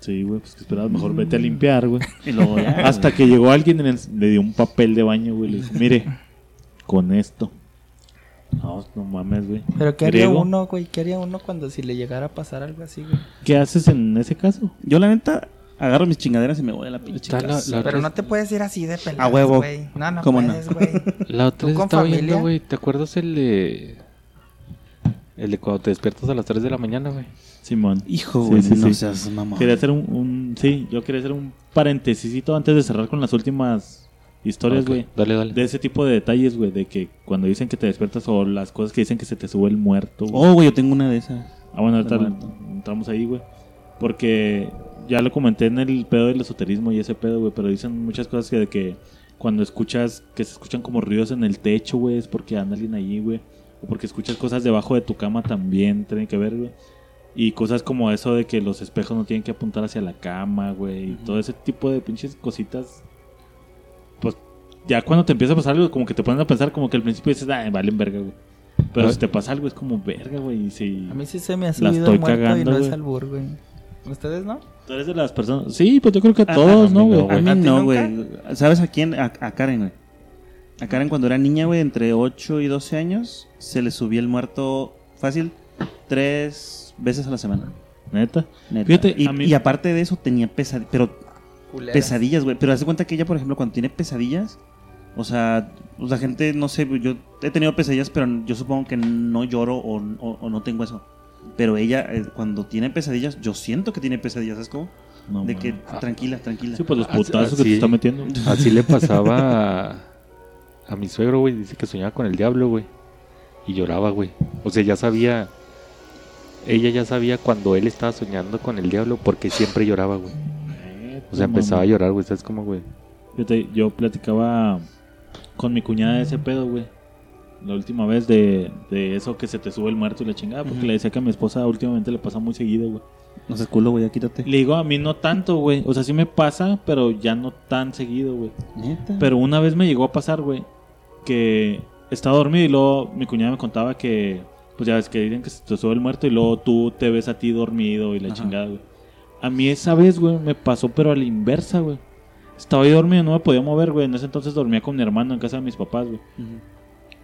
Sí, güey, pues, ¿qué esperabas? Mejor vete a limpiar, güey.
Y luego ya,
Hasta que llegó alguien y le le dio un papel de baño, güey. Le dijo, mire, con esto. No, no mames, güey.
Pero ¿qué haría
Griego,
uno, güey? ¿Qué haría uno cuando si le llegara a pasar algo así, güey?
¿Qué haces en ese caso?
Yo, la neta, agarro mis chingaderas y me voy a la pinche
la-
casa.
la-
Pero no te puedes ir así de peladas,
A huevo.
güey. No, no
¿Cómo no?
puedes, güey.
La otra
¿Tú
vez estaba
familia?
viendo, güey, ¿te acuerdas el de... El de cuando te despiertas a las 3 de la mañana, güey?
Simón.
Hijo, güey,
sí,
no
sí.
seas mamón.
Quería hacer un, un- Sí, yo quería hacer un paréntesis antes de cerrar con las últimas historias, güey.
Dale, dale.
De ese tipo de detalles, güey, de que cuando dicen que te despiertas o las cosas que dicen que se te sube el muerto. güey.
Oh, güey, yo tengo una de esas.
Ah, bueno, ahorita entramos ahí, güey. Porque ya lo comenté en el pedo del esoterismo y ese pedo, güey, pero dicen muchas cosas que de que cuando escuchas, que se escuchan como ruidos en el techo, güey, es porque anda alguien allí, güey. O porque escuchas cosas debajo de tu cama también, tiene que ver, güey. Y cosas como eso de que los espejos no tienen que apuntar hacia la cama, güey. Y todo ese tipo de pinches cositas. Pues ya cuando te empieza a pasar algo, como que te pones a pensar, como que al principio dices, ah, valen verga, güey. Pero si te pasa algo, es como verga, güey. Y si
A mí sí se me ha subido muerto y
cagando,
no es albur, güey. ¿Ustedes no?
Tú eres de las personas. Sí, pues yo creo que a
Ah,
todos, ¿no, güey?
A mí
¿A ti
no, güey. ¿Sabes a quién? A, a Karen, güey. A Karen cuando era niña, güey, entre 8 y 12 años, se le subía el muerto fácil tres veces a la semana.
Neta.
neta.
Fíjate,
y,
a mí-
y aparte de eso tenía pesadillas, pero
Culeras.
pesadillas, güey. Pero haz de cuenta que ella, por ejemplo, cuando tiene pesadillas, o sea, la gente, no sé, yo he tenido pesadillas, pero yo supongo que no lloro o, o- o no tengo eso. Pero ella, eh, cuando tiene pesadillas, yo siento que tiene pesadillas, ¿sabes cómo?
No,
de que tranquila, tranquila.
Sí, pues los
Ah,
putazos que te está metiendo.
Así le pasaba a, a mi suegro, güey. Dice que soñaba con el diablo, güey. Y lloraba, güey. O sea, ya sabía. Ella ya sabía cuando él estaba soñando con el diablo porque siempre lloraba, güey. O sea, empezaba a llorar, güey. ¿Sabes cómo, güey?
Fíjate, yo platicaba con mi cuñada de ese pedo, güey. La última vez de, de eso que se te sube el muerto y la chingada. Porque le decía que a mi esposa últimamente le pasa muy seguido, güey.
No seas culo, güey, ya quítate.
Le digo, a mí no tanto, güey. O sea, sí me pasa, pero ya no tan seguido, güey.
Neta.
Pero una vez me llegó a pasar, güey, que estaba dormido y luego mi cuñada me contaba que, pues ya ves que dicen que se te sube el muerto y luego tú te ves a ti dormido y la
Ajá.
chingada, güey. A mí esa vez, güey, me pasó, pero a la inversa, güey. Estaba yo dormido, no me podía mover, güey. En ese entonces dormía con mi hermano en casa de mis papás, güey.
Ujú.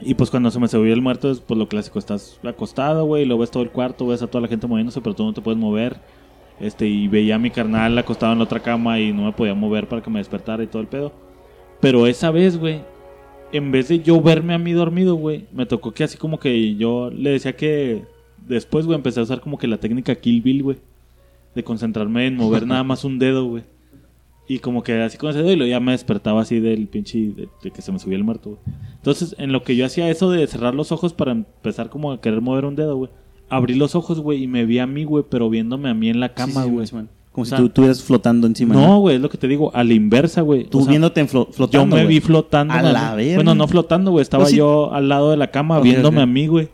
Y pues cuando se me subió el muerto, es pues lo clásico, estás acostado, güey, lo ves todo el cuarto, ves a toda la gente moviéndose, pero tú no te puedes mover. Este, y veía a mi carnal acostado en la otra cama y no me podía mover para que me despertara y todo el pedo. Pero esa vez, güey, en vez de yo verme a mí dormido, güey, me tocó que así como que yo le decía que después, güey, empecé a usar como que la técnica Kill Bill, güey. De concentrarme en mover nada más un dedo, güey. Y como que así con ese dedo y luego ya me despertaba así del pinche de, de que se me subía el muerto, güey. Entonces, en lo que yo hacía eso de cerrar los ojos para empezar como a querer mover un dedo, güey. Abrí los ojos, güey, y me vi a mí, güey, pero viéndome a mí en la cama, güey.
sí. Como
O
si tú estuvieras flotando encima.
no, güey, es lo que te digo, a la inversa, güey.
Tú
O sea,
viéndote en flo-
yo
flotando.
me vi flotando.
A la verga.
Bueno, no flotando, güey. Estaba
Pues sí.
yo al lado de la cama viéndome a mí, güey.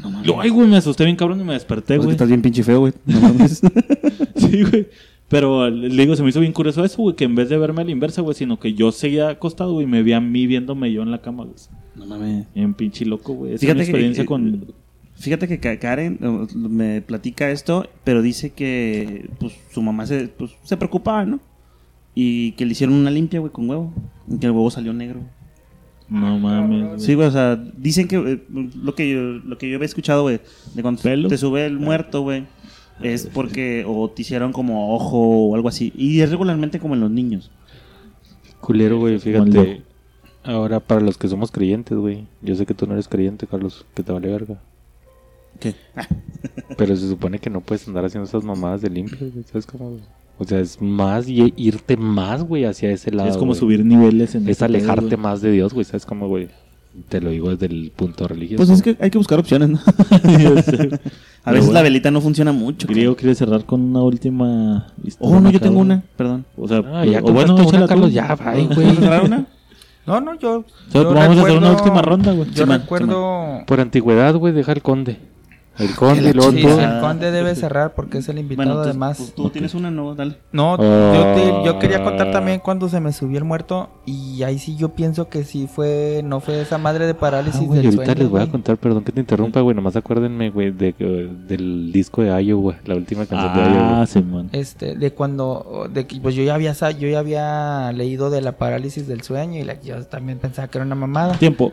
No mames.
Yo, ay, güey, me asusté bien cabrón y me desperté,
Pues
güey.
estás bien pinche feo, güey. No mames.
Sí, güey. Pero le digo, se me hizo bien curioso eso, güey, que en vez de verme a la inversa, güey, sino que yo seguía acostado, güey, y me vi a mí viéndome yo en la cama, güey.
no mames.
En pinche loco, güey. Esa es
Fíjate
mi
que-
experiencia
que-
con...
Fíjate que Ka- Karen eh, me platica esto, pero dice que pues, su mamá se, pues, se preocupaba, ¿no? Y que le hicieron una limpia, güey, con huevo. Y que el huevo salió negro.
No mames, güey.
Sí, güey, o sea, dicen que eh, lo que yo, lo que yo había escuchado, güey, de cuando
¿Pelo?
te sube el muerto, güey, es porque o te hicieron como ojo o algo así. Y es regularmente como en los niños.
Culero, güey, fíjate. Ahora, para los que somos creyentes, güey. Yo sé que tú no eres creyente, Carlos, que te vale verga.
¿Qué?
Pero se supone que no puedes andar haciendo esas mamadas de limpias, güey. ¿Sabes cómo? O sea, es más y irte más, güey, hacia ese lado.
es como subir niveles en
Es alejarte más de Dios, güey. ¿Sabes cómo, güey? Te lo digo desde el punto religioso.
Pues es que hay que buscar opciones, ¿no? A
Pero
veces
bueno.
la velita no funciona mucho.
Griego quiere cerrar con una última historia.
Oh, no, yo tengo una, perdón.
O sea,
Ah, ya
o bueno,
una,
tú.
Carlos, ya, bye, güey.
¿Puedes cerrar una?
No, no, yo.
O sea,
yo
vamos a hacer una
recuerdo-
última ronda, güey.
Yo
Simón,
recuerdo.
Por antigüedad, güey, deja el conde. El conde luego
Sí,
tú.
el conde debe cerrar porque es el invitado
Bueno,
además.
entonces, pues, tú tienes una, no, dale.
No,
Ah.
yo, te- yo quería contar también cuando se me subió el muerto y ahí sí yo pienso que sí fue, no fue esa madre de
Ah,
parálisis
güey,
del
ahorita
sueño,
les voy a contar, perdón que te interrumpa, güey. Nomás acuérdenme, güey, de, del disco de Ayo, güey. La última canción de Ayo,
Ah,
güey.
Simón.
Este, de cuando, de que pues yo ya había, yo ya había leído de la parálisis del sueño y la, yo también pensaba que era una mamada.
Tiempo,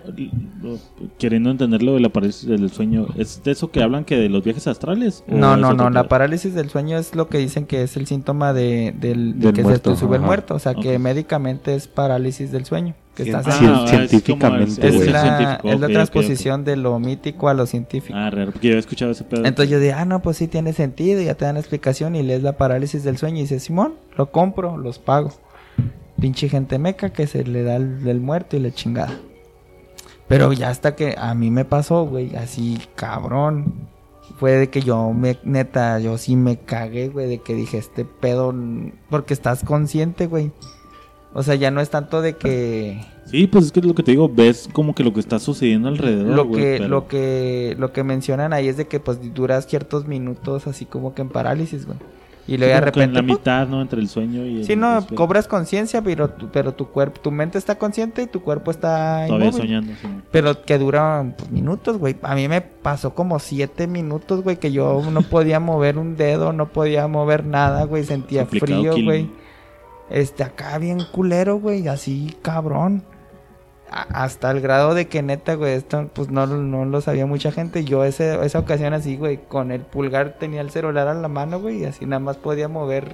queriendo entenderlo de la parálisis del sueño, ¿es de eso que hablan que de los viajes astrales? ¿O
No, no, no, la parálisis del sueño es lo que dicen que es el síntoma de, del, de
Del
que
muerto,
se te sube el muerto, o sea que médicamente es parálisis del sueño, que
Sí,
estás
Ah,
científicamente,
es, la, es la transposición de lo mítico a lo científico.
Ah, raro, porque yo he escuchado ese pedo.
Entonces yo dije, ah, no, pues sí tiene sentido, ya te dan la explicación y lees la parálisis del sueño y dices, Simón, lo compro, los pago. Pinche gente meca que se le da el, el muerto y la chingada. Pero ya hasta que a mí me pasó, güey, así cabrón. Fue de que yo me, neta, yo sí me cagué, güey, de que dije, este pedo, porque estás consciente, güey. O sea, ya no es tanto de que
Sí, pues es que es lo que te digo, ves como que lo que está sucediendo alrededor,
lo que
pero-
lo que lo que mencionan ahí es de que pues duras ciertos minutos así como que en parálisis, güey. Y luego de
que en
repente
la
¡pum!
mitad, ¿no? Entre el sueño y el
Sí, no,
el
cobras conciencia, pero tu, pero tu cuerpo, tu mente está consciente y tu cuerpo está
Todavía
inmóvil.
soñando. sí.
Pero que dura pues, minutos, güey. A mí me pasó como siete minutos, güey, que yo no podía mover un dedo, no podía mover nada, güey. Sentía
Complicado,
frío, güey. Este, acá bien culero, güey, así cabrón. Hasta el grado de que neta, güey, esto pues no, no lo sabía mucha gente. Yo ese, esa ocasión así, güey, con el pulgar tenía el celular a la mano, güey, y así nada más podía mover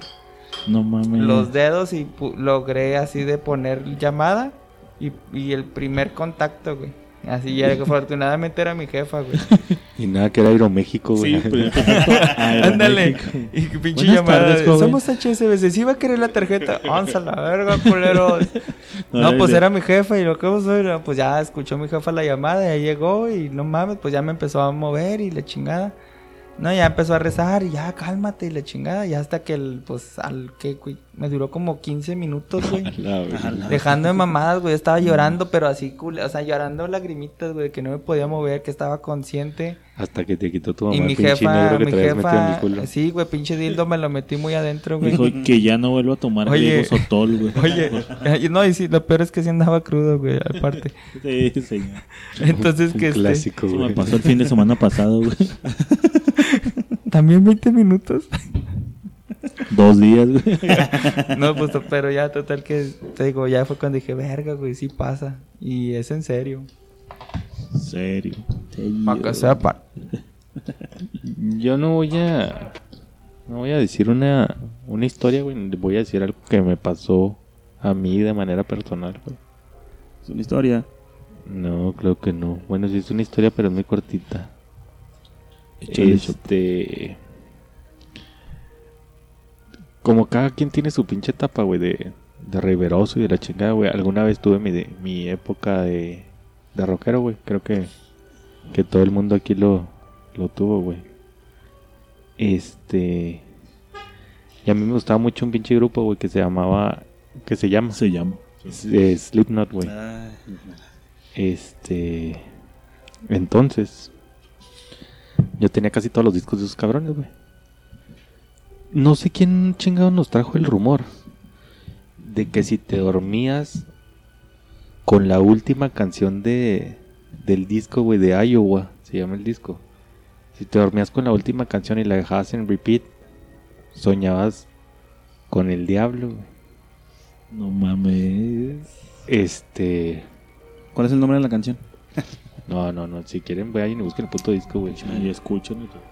No mames.
los dedos y logré así de poner llamada y, y el primer contacto, güey. Así ya que afortunadamente era mi jefa, güey.
Y nada, que era Aeroméxico, güey.
Sí, Ah,
Ándale. Y pinche
Buenas
llamada.
tardes,
de. Somos HSBC. ¿Sí va a querer la tarjeta? Onza la verga, culero. No, pues era mi jefa y lo que pasó era, pues ya escuchó mi jefa la llamada, ya llegó y no mames, pues ya me empezó a mover y la chingada. No, ya empezó a rezar y ya cálmate y la chingada. Ya hasta que el, pues al que, güey, me duró como 15 minutos, güey. Dejando de mamadas, güey. Estaba llorando, pero así, o sea, llorando lagrimitas, güey, que no me podía mover, que estaba consciente.
Hasta que te quitó tu mamá
y mi
pinche
jefa,
negro que
mi
te habías metido en el
jefa,
culo.
sí, güey, pinche dildo me lo metí muy adentro, güey.
Dijo que ya no vuelvo a tomar
Oye.
Sotol, güey.
Oye, no, y sí, lo peor es que sí andaba crudo, güey, aparte.
Sí, señor.
Entonces,
Un
que este,
clásico,
Eso me
güey.
pasó el fin de semana pasado, güey.
también 20 minutos.
Dos días, güey.
No, pues, pero ya, total que, te digo, ya fue cuando dije, verga, güey, sí pasa. Y es en serio.
Serio.
Para que.
Yo no voy a. No voy a decir una, una historia, güey. Voy a decir algo que me pasó a mí de manera personal, güey.
Es una historia.
No, creo que no. Bueno, sí es una historia, pero es muy cortita.
Échale,
este. Como cada quien tiene su pinche etapa, güey, de, de riveroso y de la chingada, güey. Alguna vez tuve mi, de- mi época de, de rockero, güey. Creo que, que todo el mundo aquí lo, lo tuvo, güey. Este. Y a mí me gustaba mucho un pinche grupo, güey, que se llamaba. Que se llama.
Se llama.
eh, Slipknot, güey. Este. Entonces. Yo tenía casi todos los discos de esos cabrones, güey. No sé quién chingado nos trajo el rumor de que si te dormías con la última canción de del disco, güey, de Iowa, se llama el disco. Si te dormías con la última canción y la dejabas en repeat, soñabas con el diablo, güey.
No mames.
Este,
¿Cuál es el nombre de la canción?
no, no, no, si quieren vayan y busquen el puto disco, güey.
Y escuchan. y todo.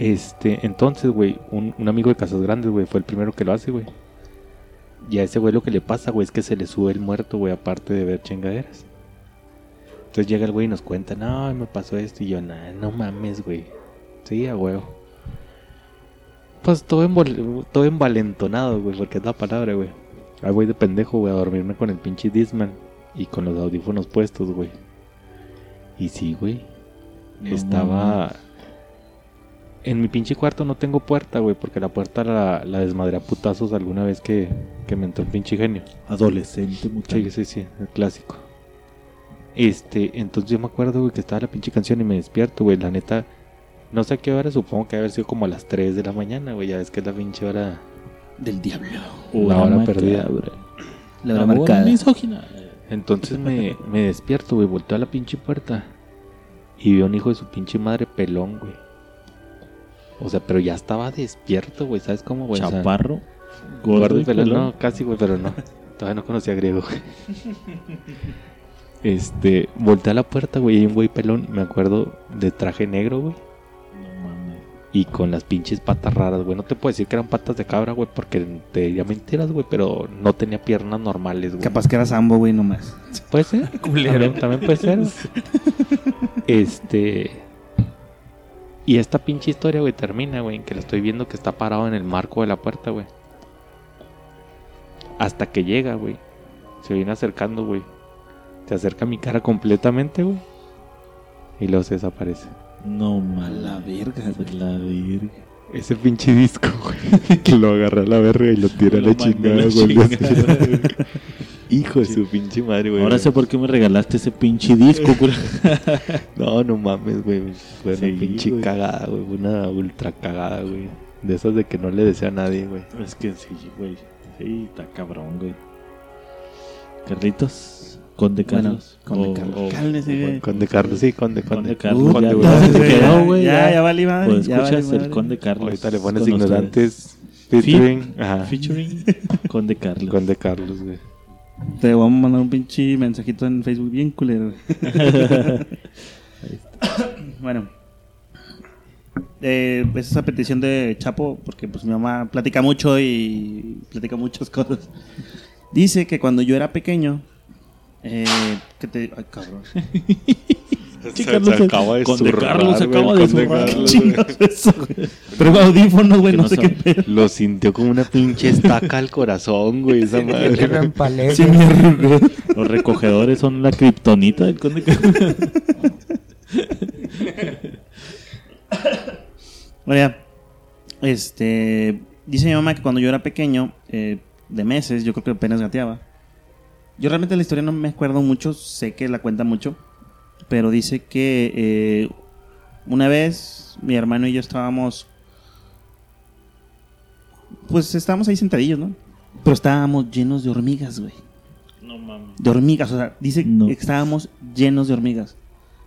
Este, entonces, güey, un, un amigo de Casas Grandes, güey, fue el primero que lo hace, güey. Y a ese güey lo que le pasa, güey, es que se le sube el muerto, güey, aparte de ver chingaderas. Entonces llega el güey y nos cuenta, no, me pasó esto. Y yo, nah, no mames, güey. Sí, a huevo. Pues todo, envol- todo envalentonado, güey, porque es la palabra, güey. Ahí voy de pendejo, güey, a dormirme con el pinche Disman y con los audífonos puestos, güey. Y sí, güey.
No
Estaba. En mi pinche cuarto no tengo puerta, güey, porque la puerta la, la desmadré a putazos alguna vez que, que me entró el pinche genio.
Adolescente, muchacho.
Sí, sí, sí, el clásico. Este, entonces yo me acuerdo, güey, que estaba la pinche canción y me despierto, güey. La neta, no sé a qué hora, supongo que debe haber sido como a las 3 de la mañana, güey. Ya ves que es la pinche hora.
Del diablo.
La hora perdida.
La hora
hora
marcada.
misógina.
Entonces me, me despierto, güey, volteo a la pinche puerta y veo un hijo de su pinche madre pelón, güey. O sea, pero ya estaba despierto, güey, ¿sabes cómo, güey? O sea,
Chaparro.
gordo
Gordo
y pelón. no, casi, güey, pero no. Todavía no conocía griego, güey. Este, volteé a la puerta, güey, y hay un güey pelón, me acuerdo, de traje negro, güey.
No mames.
Y con las pinches patas raras, güey. No te puedo decir que eran patas de cabra, güey, porque te diría mentiras, güey, pero no tenía piernas normales, güey.
Capaz que era Sambo, güey, nomás.
Puede ser. También, también puede ser. este. Y esta pinche historia, güey, termina, güey, en que lo estoy viendo que está parado en el marco de la puerta, güey. Hasta que llega, güey. Se viene acercando, güey. Se acerca a mi cara completamente, güey. Y luego se desaparece.
No mames.
la verga.
La virgen.
Ese pinche disco, güey. Que lo agarra a la verga y lo tira a la chingada, güey.
güey.
Hijo de su pinche madre, güey.
Ahora sé por qué me regalaste ese pinche disco, cura.
No, no mames, güey. Fue
Sí,
una pinche
güey.
cagada, güey. Una ultra cagada, güey. De esas de que no le desea a nadie, güey.
Es que sí, güey. Sí, está cabrón, güey. Carlitos, Conde
Bueno,
Carlos.
Conde
O-
Carlos.
o-
Cálmese, güey.
Conde Carlos, sí, Conde,
Conde
Conde.
Carlos.
Conde,
ya,
güey.
ya se
Ya,
quedó, güey.
ya, ya valí madre,
Pues
ya
escuchas el. Conde Carlos.
Ahorita le pones ignorantes. Featuring. Ajá.
Featuring Conde Carlos.
Conde Carlos, güey.
Te vamos a mandar un pinche mensajito en Facebook bien culero. bueno. Eh, es esa petición de Chapo, porque pues mi mamá platica mucho y platica muchas cosas. Dice que cuando yo era pequeño, eh, que te... Ay, cabrón.
Sí, Carlos,
se acaba de
Conde
zurrar,
Carlos se acaba de zurrar.
Carlos,
eso, güey. Pero audífonos, güey, no
no
sé
son-
qué pedo.
Lo sintió como una pinche estaca al corazón, güey, esa madre.
Sí.
Los recogedores son la kriptonita del Conde Carlos.
Oiga, este, dice mi mamá que cuando yo era pequeño, eh, de meses, yo creo que apenas gateaba. Yo realmente la historia no me acuerdo mucho, sé que la cuenta mucho, pero dice que eh, una vez mi hermano y yo estábamos, pues estábamos ahí sentadillos, ¿no? Pero estábamos llenos de hormigas, güey.
No mames.
De hormigas, o sea, dice
No.
que estábamos llenos de hormigas,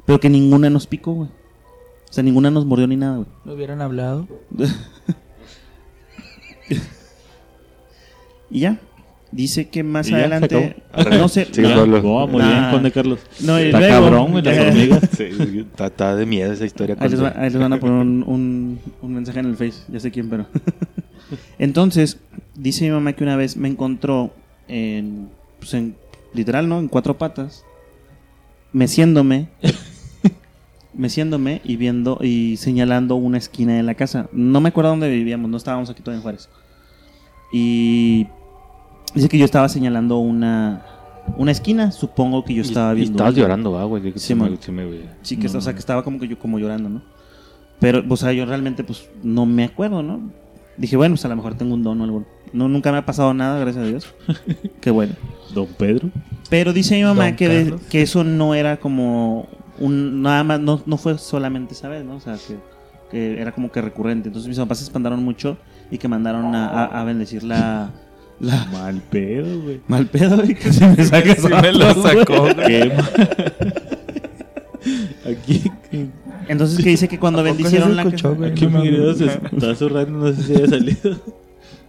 pero que ninguna nos picó, güey. O sea, ninguna nos mordió ni nada, güey.
¿Me hubieran hablado?
Y ya. Dice que más
¿Y
adelante. No sé.
Sí,
Ya,
solo.
muy
Nah.
bien, Conde Carlos.
No, y
Está
luego-
cabrón, güey, las hormigas.
Sí, está, está de miedo esa historia.
Ahí les, va- ahí les van a poner un, un- un mensaje en el Face. Ya sé quién, pero. Entonces, dice mi mamá que una vez me encontró en. Pues en literal, ¿no? En cuatro patas. Meciéndome. meciéndome y viendo y señalando una esquina de la casa. No me acuerdo dónde vivíamos, no estábamos aquí todavía en Juárez. Y dice que yo estaba señalando una, una esquina, supongo que yo estaba
y
viendo.
estabas
algo.
llorando, ah, güey.
Sí,
Sí, me,
man.
sí me, güey.
Sí, que,
No.
o sea, que estaba como que yo como llorando, ¿no? Pero, o sea, yo realmente pues no me acuerdo, ¿no? Dije, bueno, pues a lo mejor tengo un don o algo. No, nunca me ha pasado nada, gracias a Dios. Qué bueno.
Don Pedro.
Pero dice mi mamá que, de- que eso no era como un nada más, no, no fue solamente esa vez, ¿no? O sea, que, que era como que recurrente. Entonces mis papás se espantaron mucho y que mandaron a, a- a bendecir la, la
Mal pedo, güey.
mal pedo y que se me saca
Sí me lo sacó,
Qué Aquí,
Entonces que dice que cuando
¿A poco sí
bendicieron
se
la
escuchó,
casa,
güey?
aquí mi querido se está zurrando, no sé si haya salido.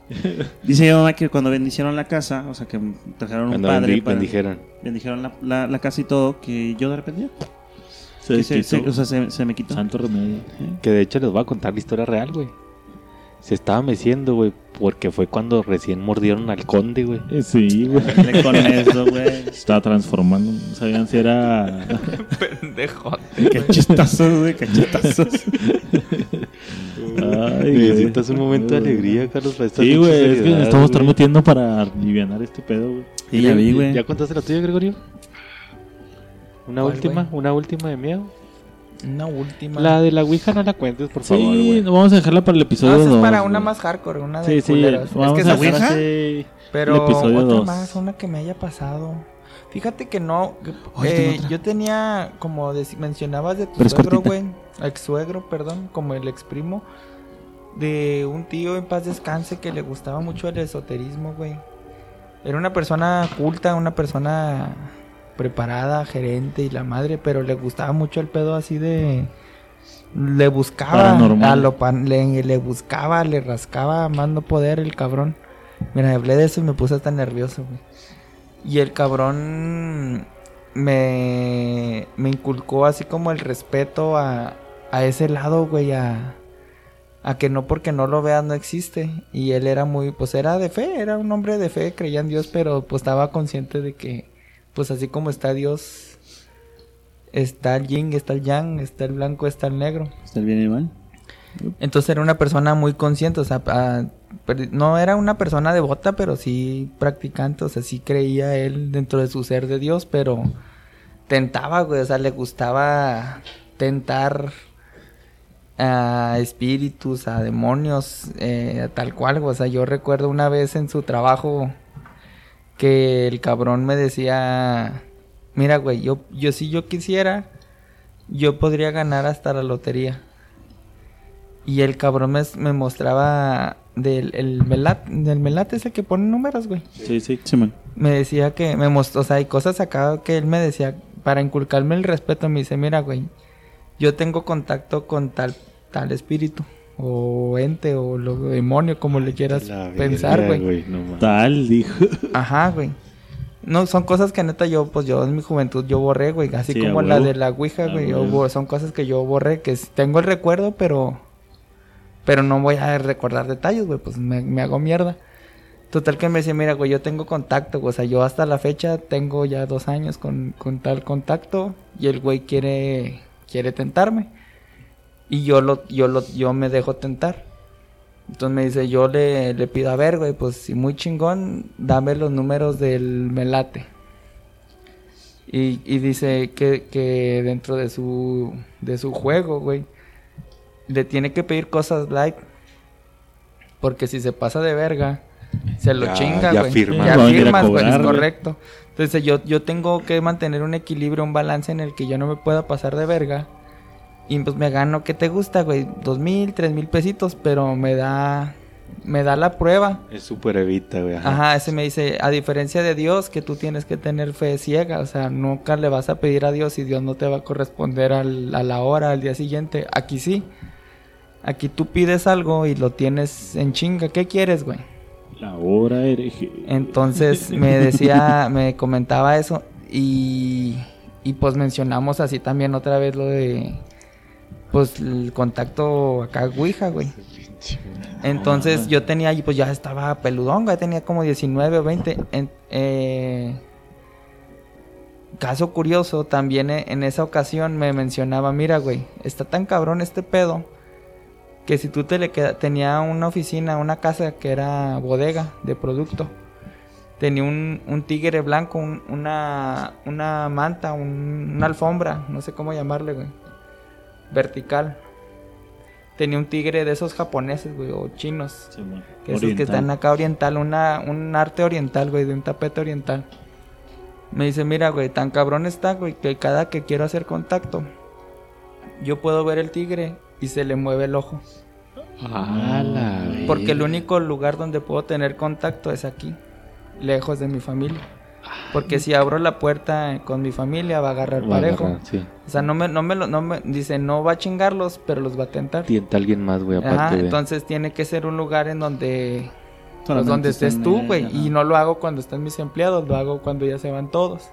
dice mi mamá que cuando bendicieron la casa, o sea, que trajeron un
Cuando
padre
bendi-
para-
bendijeran.
bendijeron la, la- la casa y todo, que yo de repente
Se,
o sea, se, se me quitó.
Santo remedio.
Que de hecho les voy a contar la historia real, güey. Se estaba meciendo, güey, porque fue cuando recién mordieron al conde, güey.
Eh, Sí, güey.
Con eso, güey.
Se Estaba transformando. No sabían si era.
Pendejo.
Cachetazos, güey, cachetazos.
Ay.
Necesitas un momento de alegría, Carlos, para
Sí, güey. Es que
seriedad,
nos estamos estar metiendo para aliviar este pedo, güey.
Y ya vi, güey.
¿Ya contaste la tuya, Gregorio? ¿Una
¿Cuál,
última? ¿Una última de miedo?
Una última.
La de la Ouija no la cuentes, por favor,
Sí, vamos a dejarla para el episodio
esa
2.
es para una más hardcore, una de
Sí, sí.
culeros.
Vamos
es que
a
Ouija?
así
Pero
el episodio
otra
2.
más, una que me haya pasado. Fíjate que no. eh, yo tenía, como mencionabas de tu
Pero
suegro, güey. Ex suegro, perdón, como el ex primo. De un tío en paz descanse que le gustaba mucho el esoterismo, güey. Era una persona culta, una persona preparada, gerente y la madre, pero le gustaba mucho el pedo así de. Le buscaba a lo pan- le, le buscaba, le rascaba más no poder el cabrón. Mira, hablé de eso y me puse hasta nervioso, güey. Y el cabrón me, me inculcó así como el respeto a, a ese lado, güey, a, a que no porque no lo veas no existe. Y él era muy, pues era de fe, era un hombre de fe, creía en Dios, pero pues estaba consciente de que, pues así como está Dios, está el yin, está el yang, está el blanco, está el negro.
¿Está bien y mal?
Entonces era una persona muy consciente, o sea, a- no era una persona devota, pero sí practicante, o sea, sí creía él dentro de su ser de Dios, pero tentaba, güey, o sea, le gustaba tentar a espíritus, a demonios, eh, tal cual. O sea, yo recuerdo una vez en su trabajo que el cabrón me decía, mira, güey, yo, yo si yo quisiera, yo podría ganar hasta la lotería. Y el cabrón me, me mostraba del el melat, del melat ese que pone números, güey.
Sí, sí.
Simón.
Me decía que me mostró, o sea, hay cosas acá que él me decía para inculcarme el respeto. Me dice, mira, güey, yo tengo contacto con tal, tal espíritu o ente o lo demonio, como le quieras
La
pensar, güey.
no.
Tal, dijo.
Ajá, güey. No, son cosas que neta yo, pues yo en mi juventud yo borré, güey. Así
Sí,
como la de la Ouija, güey. son cosas que yo borré, que tengo el recuerdo, pero... Pero no voy a recordar detalles, güey. Pues me, me hago mierda. Total que me dice, mira, güey, yo tengo contacto. güey, O sea, yo hasta la fecha tengo ya dos años con, con tal contacto. Y el güey quiere, quiere tentarme. Y yo lo, yo lo, yo me dejo tentar. Entonces me dice, yo le, le pido, a ver, güey, pues si muy chingón, dame los números del melate. Y, y dice que, que dentro de su, de su juego, güey, le tiene que pedir cosas light. Porque si se pasa de verga, se lo
Ya-
chinga,
ya
güey.
firma.
Ya
a
firmas, güey, es
cobrar, güey.
correcto. Entonces yo, yo tengo que mantener un equilibrio, un balance en el que yo no me pueda pasar de verga. Y pues me gano, ¿qué te gusta, güey? Dos mil, tres mil pesitos, pero me da, me da la prueba.
Es súper evita, güey. ajá.
Ajá, ese me dice, a diferencia de Dios, que tú tienes que tener fe ciega, o sea, nunca le vas a pedir a Dios y Dios no te va a corresponder al- a la hora, al día siguiente. Aquí sí. Aquí tú pides algo y lo tienes en chinga. ¿Qué quieres, güey?
La hora hereje.
Entonces me decía, me comentaba eso y, y pues mencionamos así también otra vez lo de, pues el contacto acá, Ouija, güey. Entonces yo tenía, pues ya estaba peludón, güey, tenía como 19 o 20. En- eh, caso curioso, también e- en esa ocasión me mencionaba, mira, güey, está tan cabrón este pedo que si tú te le queda, tenía una oficina, una casa que era bodega de producto. Tenía un, un tigre blanco, un- una, una manta, un- una alfombra, no sé cómo llamarle, güey. Vertical. Tenía un tigre de esos japoneses, güey, o chinos. Que esos que están acá oriental, una, un arte oriental, güey, de un tapete oriental. Me dice, mira, güey, tan cabrón está, güey, que cada que quiero hacer contacto, yo puedo ver el tigre y se le mueve el ojo.
Ah, la
Porque el único lugar donde puedo tener contacto es aquí, lejos de mi familia. Porque si abro la puerta con mi familia va a agarrar
Va a
parejo.
agarrar, sí.
O sea, no me, no me, lo- no me, dice, no va a chingarlos, pero los va a tentar.
Tienta a alguien más, güey, aparte
Ajá,
de...
entonces tiene que ser un lugar en donde pues, donde estés tú, güey. Y no lo hago cuando están mis empleados, lo hago cuando ya se van todos.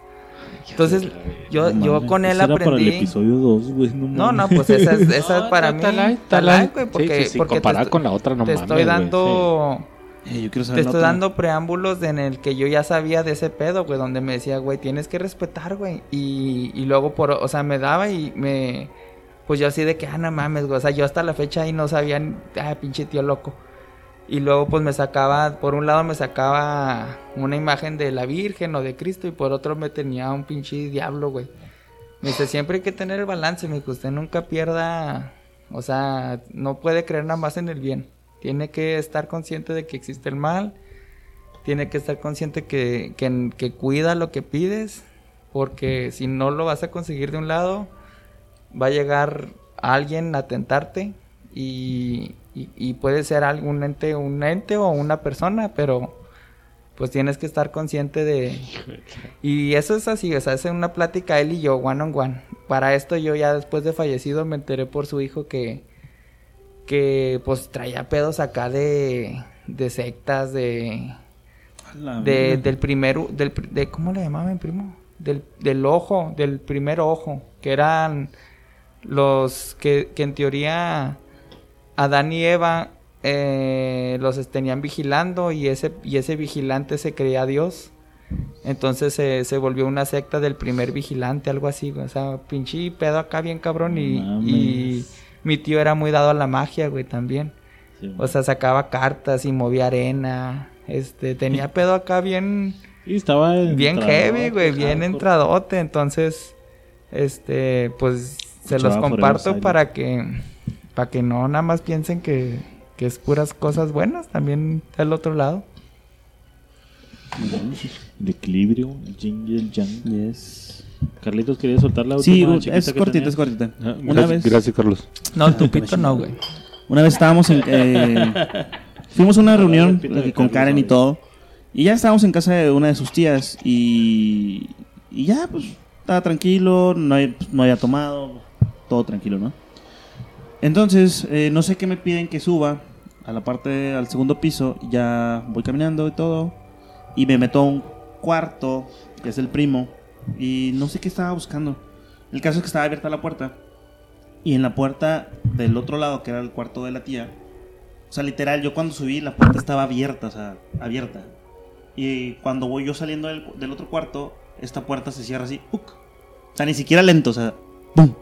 Entonces, yo,
No
yo con él
era para el
aprendí.
episodio 2, güey. No,
No, pues esa es, esa
No,
para mí.
light.
güey,
Sí,
porque,
sí, sí,
porque
comparada con la otra, no
te
mames,
estoy
güey,
dando.
Eh, yo quiero saber
Te estoy dando preámbulos en el que yo ya sabía de ese pedo, güey, donde me decía, güey, tienes que respetar, güey. Y, y luego, por, o sea, me daba y me. Pues yo así de que, ah, no mames, güey. O sea, yo hasta la fecha ahí no sabía, ah, pinche tío loco. Y luego, pues me sacaba, por un lado me sacaba una imagen de la Virgen o de Cristo, y por otro me tenía un pinche diablo, güey. Me dice, siempre hay que tener el balance, me dijo, usted nunca pierda. O sea, no puede creer nada más en el bien. Tiene que estar consciente de que existe el mal. Tiene que estar consciente que, que, que cuida lo que pides. Porque si no lo vas a conseguir de un lado, va a llegar alguien a tentarte. Y, y, y puede ser algún ente, un ente o una persona, pero pues tienes que estar consciente de... Y eso es así, o sea, es una plática él y yo, one on one. Para esto yo ya después de fallecido me enteré por su hijo que, que pues traía pedos acá de, de sectas, de, de, del primer, del, de, ¿cómo le llamaban, primo? Del, del ojo, del primer ojo, que eran los que, que en teoría Adán y Eva eh, los tenían vigilando y ese, y ese vigilante se creía Dios. Entonces se, se volvió una secta del primer vigilante, algo así. O sea, pinche pedo acá bien cabrón y. mi tío era muy dado a la magia, güey, también.
Sí,
O sea, sacaba cartas y movía arena. Este, tenía pedo acá bien,
Y estaba
bien heavy, güey, bien entradote. Entonces, este, pues se los comparto para que, Para que no nada más piensen que, que es puras cosas buenas, también está el otro lado.
El equilibrio, el yin y el yang.
Yes.
Carlitos, ¿quería soltar la
Sí,
última chiquita
es
que
cortita,
tenía?
es cortita.
Ah,
Una
gracias,
vez,
gracias, Carlos.
No, el tupito no, güey.
una vez estábamos en... eh, fuimos a una reunión con
Carlos,
Karen y todo. Y ya estábamos en casa de una de sus tías y... Y ya, pues, estaba tranquilo, no, hay- no había tomado, todo tranquilo, ¿no? Entonces, eh, no sé qué me piden que suba a la parte, al segundo piso. Ya voy caminando y todo. Y me meto a un cuarto, que es el primo. Y no sé qué estaba buscando. El caso es que estaba abierta la puerta. Y en la puerta del otro lado, que era el cuarto de la tía. O sea, literal, yo cuando subí, la puerta estaba abierta, o sea, abierta. Y cuando voy yo saliendo del, del otro cuarto, esta puerta se cierra así. ¡puc! O sea, ni siquiera lento, o sea, ¡pum!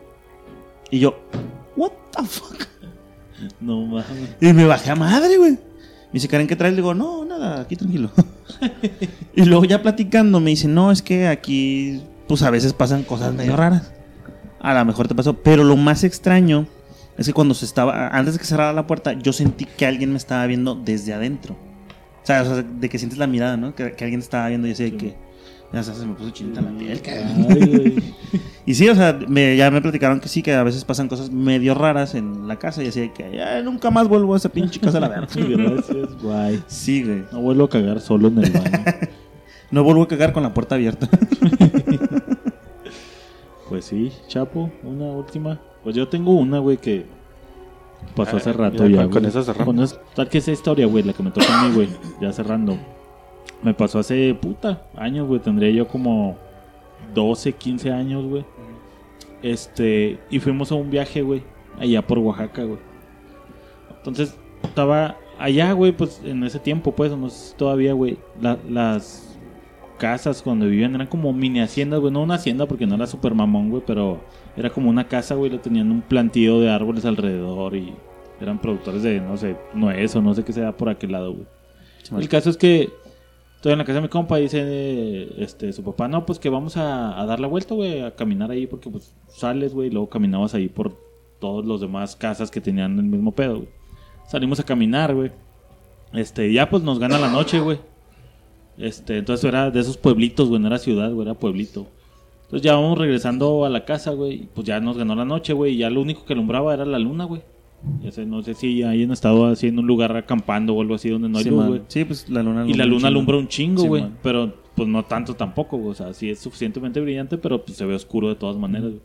Y yo, ¿What the fuck?
No mames.
Y me bajé a madre, güey. Me dice, Karen, ¿qué traes? Le digo, no, nada, aquí tranquilo. y luego ya platicando me dice, no, es que aquí, pues a veces pasan cosas medio raras. A lo mejor te pasó. Pero lo más extraño es que cuando se estaba, antes de que cerrara la puerta, yo sentí que alguien me estaba viendo desde adentro. O sea, o sea, de que sientes la mirada, ¿no? Que, que alguien estaba viendo y así de que... Ya se me puso chinita la piel, cabrón. Y sí, o sea, me- ya me platicaron que sí, que a veces pasan cosas medio raras en la casa y así de que ya nunca más vuelvo a esa pinche casa a la verga.
Gracias, guay.
Sí, güey.
No vuelvo a cagar solo en el baño.
No vuelvo a cagar con la puerta abierta.
Pues sí, Chapo, una última. Pues yo tengo una, güey, que pasó hace
Ah,
rato
ya,
ya.
con- con esa cerramos.
Con es- tal que esa historia, güey, la que me toca a mí, güey, ya cerrando. Me pasó hace puta años, güey. Tendría yo como 12, 15 años, güey. Este, y fuimos a un viaje, güey, allá por Oaxaca, güey. Entonces, estaba allá, güey, pues en ese tiempo, pues, no sé si todavía, güey, la- las casas cuando vivían eran como mini haciendas, güey, no una hacienda porque no era super mamón, güey, pero era como una casa, güey, le tenían un plantío de árboles alrededor y eran productores de, no sé, nuez o no sé qué sea por aquel lado, güey. El caso es que estoy en la casa de mi compa dice este, su papá, no, pues que vamos a, dar la vuelta, güey, a caminar ahí porque pues sales, güey, y luego caminabas ahí por todos los demás casas que tenían el mismo pedo. Salimos a caminar, güey. Este, ya pues nos gana la noche, güey. Este, entonces era de esos pueblitos, güey, no era ciudad, güey, era pueblito. Entonces ya vamos regresando a la casa, güey, pues ya nos ganó la noche, güey, y ya lo único que alumbraba era la luna, güey. Ya sé, no sé si ahí han estado así en un lugar acampando o algo así donde no hay
sí,
luz,
man.
güey.
Sí, pues la luna
Y la
un
luna alumbra un chingo, güey. pero pues no tanto tampoco, güey. O sea, sí es suficientemente brillante, pero pues se ve oscuro de todas maneras, güey.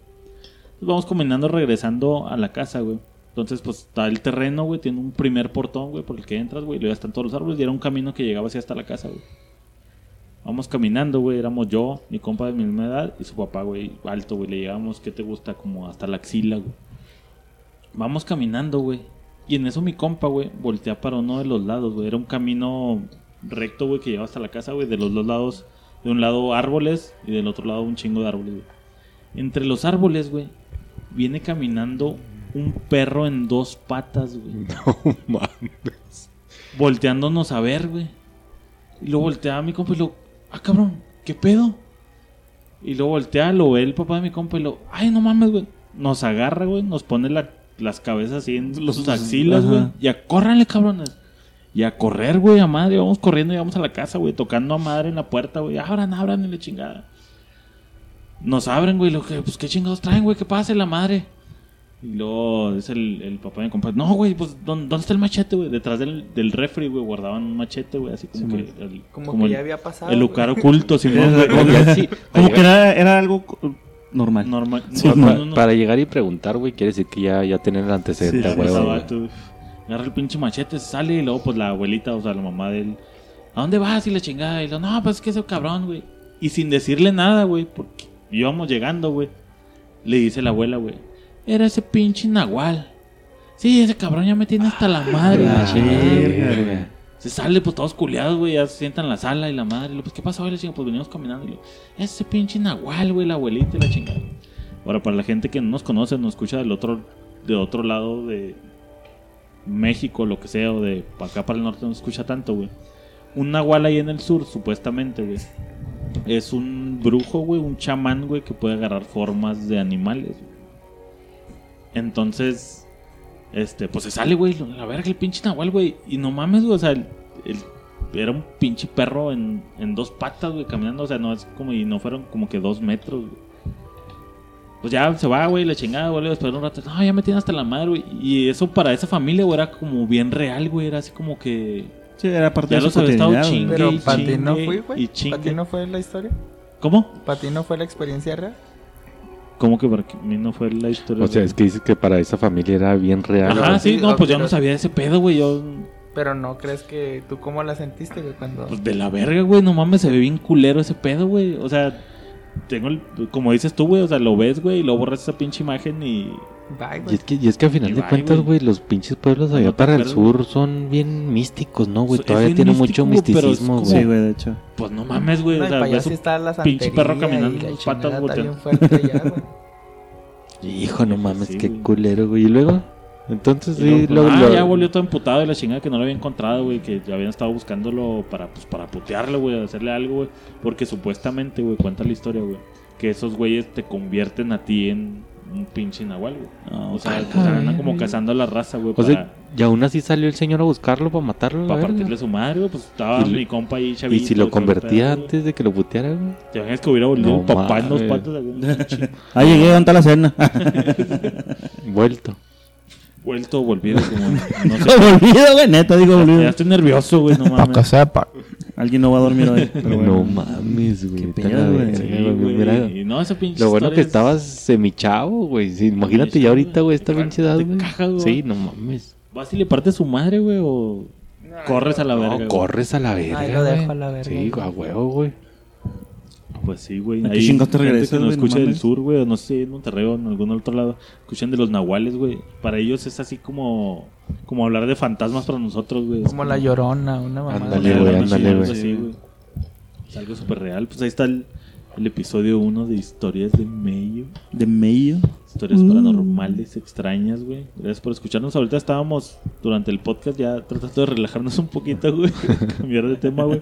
Entonces vamos caminando regresando a la casa, güey. Entonces, pues está el terreno, güey. Tiene un primer portón, güey, por el que entras, güey. Y luego están todos los árboles. Y era un camino que llegaba así hasta la casa, güey. Vamos caminando, güey. Éramos yo, mi compa de mi misma edad y su papá, güey, alto, güey. Le llegamos, ¿qué te gusta? Como hasta la axila, güey. Vamos caminando, güey. Y en eso mi compa, güey, voltea para uno de los lados, güey. Era un camino recto, güey, que llevaba hasta la casa, güey. De los dos lados, de un lado árboles y del otro lado un chingo de árboles, güey. Entre los árboles, güey, viene caminando un perro en dos patas, güey.
No mames.
Volteándonos a ver, güey. Y luego voltea a mi compa y lo, ah, cabrón, ¿qué pedo? Y luego voltea, lo ve el papá de mi compa y lo, ay, no mames, güey. Nos agarra, güey, nos pone la- las cabezas así en los axilas, güey. Y a córranle, cabrones. Y a correr, güey, a madre. Vamos corriendo y vamos a la casa, güey, tocando a madre en la puerta, güey. Abran, abran y la chingada. Nos abren, güey, lo que, pues qué chingados traen, güey, que pase la madre. Y luego es el, el papá de mi compa. No, güey, pues ¿dónde, dónde está el machete, güey? Detrás del, del refri, güey, guardaban un machete, güey, así como que. El,
Como, que
el,
ya había pasado.
el lugar oculto, güey.
Como que- Como que era, era algo normal.
Normal. No, no, no.
Para llegar y preguntar, güey, quiere decir que ya, ya tienen el antecedente,
Sí,
güey.
Agarra el pinche machete, sale y luego pues la abuelita, o sea, la mamá de él. ¿A dónde vas? Y la chingada. Y lo, no, pues es que ese cabrón, güey. Y sin decirle nada, güey, porque íbamos llegando, güey. Le dice la abuela, güey. Era ese pinche nahual. Sí, ese cabrón ya me tiene hasta la madre, la chingada.
Verga.
Se sale, pues todos culiados, güey. Ya se sientan en la sala y la madre. Y lo, pues, ¿qué pasó, chinga, pues venimos caminando. Y lo, ese pinche nahual, güey, la abuelita y la chingada. Ahora, para la gente que no nos conoce, nos escucha del otro, de otro lado de México, lo que sea, o de acá para el norte, no se escucha tanto, güey. Un nahual ahí en el sur, supuestamente, güey. Es un brujo, güey, un chamán, güey, que puede agarrar formas de animales. güey. Entonces, Este, pues se sale, güey, la verga el pinche Nahual, güey. Y no mames, güey, o sea, el, el- era un pinche perro en, en dos patas, güey, caminando. O sea, no es como, y no fueron como que dos metros, güey. Pues ya se va, güey, la chingada, vuelve a esperar un rato. No, ya me tiene hasta la madre, güey. Y eso para esa familia, güey, era como bien real, güey. Era así como que.
Sí, era parte
Ya
de su
los había estado
güey.
chingue.
Pero
y
para ti no fue, güey. ¿Para ti no fue la historia?
¿Cómo?
¿Para ti no fue la experiencia real?
¿Cómo que para mí no fue la historia?
O sea, es que dices que para esa familia era bien real.
Ajá, sí,
Sí,
no, pues yo
pero-
no sabía de ese pedo, güey. Yo,
Pero no crees que tú cómo la sentiste, güey, cuando...
pues de la verga, güey. No mames, se ve bien culero ese pedo, güey. O sea, tengo el, como dices tú, güey. O sea, lo ves, güey, y luego borras esa pinche imagen y.
Bye,
Y
güey.
es que, y es que a final
Y
de
bye,
cuentas,
güey.
güey, los pinches pueblos allá para el sur son bien místicos, ¿no, güey? Todavía tiene
místico,
mucho
güey,
misticismo,
como-
Sí,
güey.
güey, de hecho.
Pues no mames, güey.
No,
o sea,
para allá
ves
sí
un
está la
pinche perro caminando en patas
güey.
Hijo, no mames,
sí,
qué
güey.
culero, güey. Y luego, entonces,
Y
sí,
luego,
luego,
ah,
lo-
ya volvió todo emputado de la chingada que no lo había encontrado, güey. Que ya habían estado buscándolo para, pues, para putearlo, güey, hacerle algo, güey. Porque supuestamente, güey, cuenta la historia, güey. Que esos güeyes te convierten a ti en un pinche nahual, güey.
Ah,
O sea, sea, andan como cazando a la raza, güey,
O
para,
sea, y aún así salió el señor a buscarlo para matarlo,
para
verga.
partirle su madre, güey. Pues estaba
Y
mi compa ahí,
Y
chavito.
si lo
y todo el
convertía antes de que lo puteara, güey.
Te imaginas que hubiera volvido
No
el papá en dos patas, güey.
Ah, llegué, ¿dónde está la cena?
Vuelto.
Vuelto, volvido, como. No sé.
volvido, güey, neta, digo
Ya
volvido.
estoy nervioso, güey, no
Para que
mames.
sepa.
Alguien no va a dormir hoy. pero bueno.
No mames, güey.
Qué pedo, güey.
Sí, no, esa pinche
Lo bueno que
es-
estabas semichavo, güey. Sí, imagínate ya ahorita, güey, esta pinche edad, güey. Sí, no mames.
¿Vas y le partes su madre, güey? O corres a la verga?
No, corres a la verga.
Ahí lo dejo a la verga,
Sí, a huevo, güey.
Pues sí, güey.
¿A qué
Hay
chingados te
gente
regresas,
que nos
güey? No
escucha del sur, güey. o No sé, en Monterrey o en algún otro lado. Escuchan de los nahuales, güey. Para ellos es así como... Como hablar de fantasmas para nosotros, güey.
Como la llorona, una mamá.
Ándale, güey,
algo
ándale, güey.
Es algo súper real. Pues ahí está el, el episodio 1 de Historias de Medio.
De medio.
Historias
Mm.
paranormales, extrañas, güey. Gracias por escucharnos. Ahorita estábamos durante el podcast ya tratando de relajarnos un poquito, güey. Cambiar de tema, güey.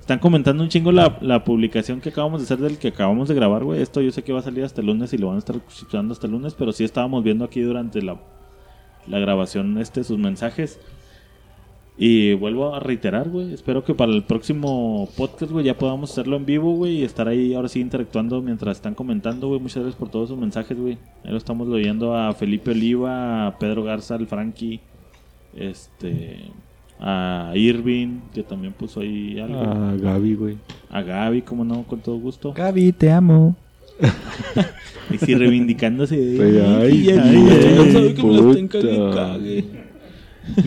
Están comentando un chingo la, la publicación que acabamos de hacer del que acabamos de grabar, güey. Esto yo sé que va a salir hasta el lunes y lo van a estar escuchando hasta el lunes, pero sí estábamos viendo aquí durante la, la grabación este sus mensajes. Y vuelvo a reiterar, güey. Espero que para el próximo podcast, güey, ya podamos hacerlo en vivo, güey. Y estar ahí ahora sí interactuando mientras están comentando, güey. Muchas gracias por todos sus mensajes, güey. Ahí lo estamos leyendo a Felipe Oliva, a Pedro Garza, al Frankie, este, a Irving, que también puso ahí algo.
Ah, Gaby, güey.
A Gaby, como no, con todo gusto.
Gaby, te amo.
Y sí, reivindicándose.
Ay, ay,
ay,
ay,
ay,
ay,
sabe que me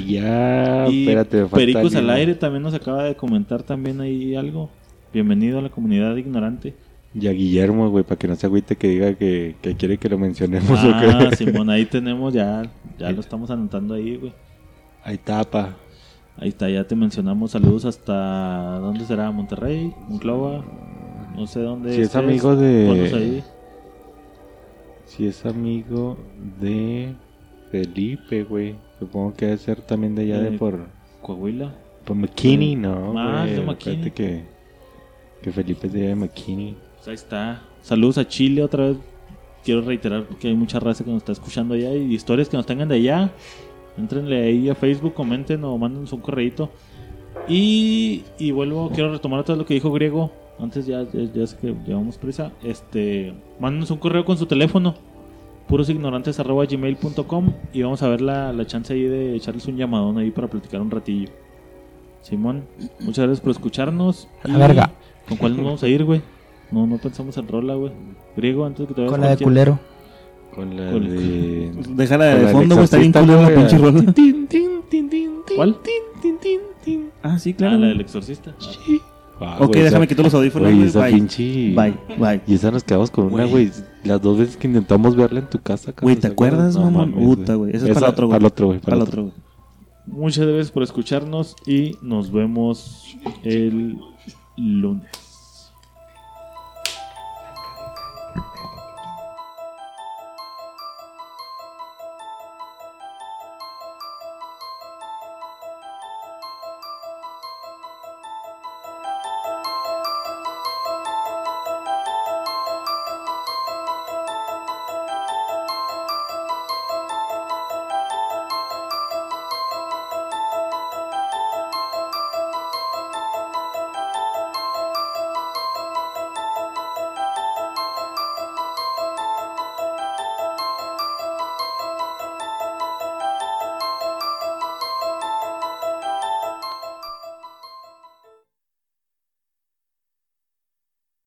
Ya,
Y
espérate,
Pericos al aire también nos acaba de comentar también ahí algo. Bienvenido a la comunidad ignorante.
Y a Guillermo, güey, para que no se agüite que diga que, que quiere que lo mencionemos
Ah. Simón, ahí tenemos ya, ya lo estamos anotando ahí, güey.
Ahí tapa.
Ahí está, ya te mencionamos. Saludos hasta, ¿dónde será? Monterrey, Monclova, no sé dónde.
Si es amigo de-
ahí.
Si es amigo de Felipe, güey. Supongo que debe ser también de allá de
Eh,
por,
Coahuila.
por McKinney, ¿no?
Ah, es de? McKinney.
Que, que Felipe es de allá de McKinney.
Pues ahí está. Saludos a Chile otra vez. Quiero reiterar que hay mucha raza que nos está escuchando allá y historias que nos tengan de allá. Entrenle ahí a Facebook, comenten o mándenos un correito. Y, y vuelvo, quiero retomar otra vez lo que dijo Griego. Antes ya, ya, ya sé que llevamos prisa. Este, mándenos un correo con su teléfono. purosignorantes.gmail.com y vamos a ver la, la chance ahí de echarles un llamadón ahí para platicar un ratillo. Simón, muchas gracias por escucharnos.
A la verga.
¿Con cuál nos vamos a ir, güey? No, no pensamos en rola, güey. Griego, antes que te vayas
Con la de culero.
Con la
Con-
de...
Déjala de
la del
fondo, güey. Está bien culera la pinche rola.
¿Cuál?
Ah, sí,
Ah,
claro.
la
güey.
del exorcista.
Ah,
Ok, déjame quitar los audífonos,
esa
Bye.
pinche...
Bye, bye.
Y esa nos quedamos con una, güey. Las dos veces que intentamos verla en tu casa.
Güey,
cabrón,
¿te
¿se
acuerdas, mamón?
mames,
Puta, güey. Esa es para el otro, güey.
Para el otro, güey.
Para el otro, güey.
Muchas gracias por escucharnos y nos vemos el lunes.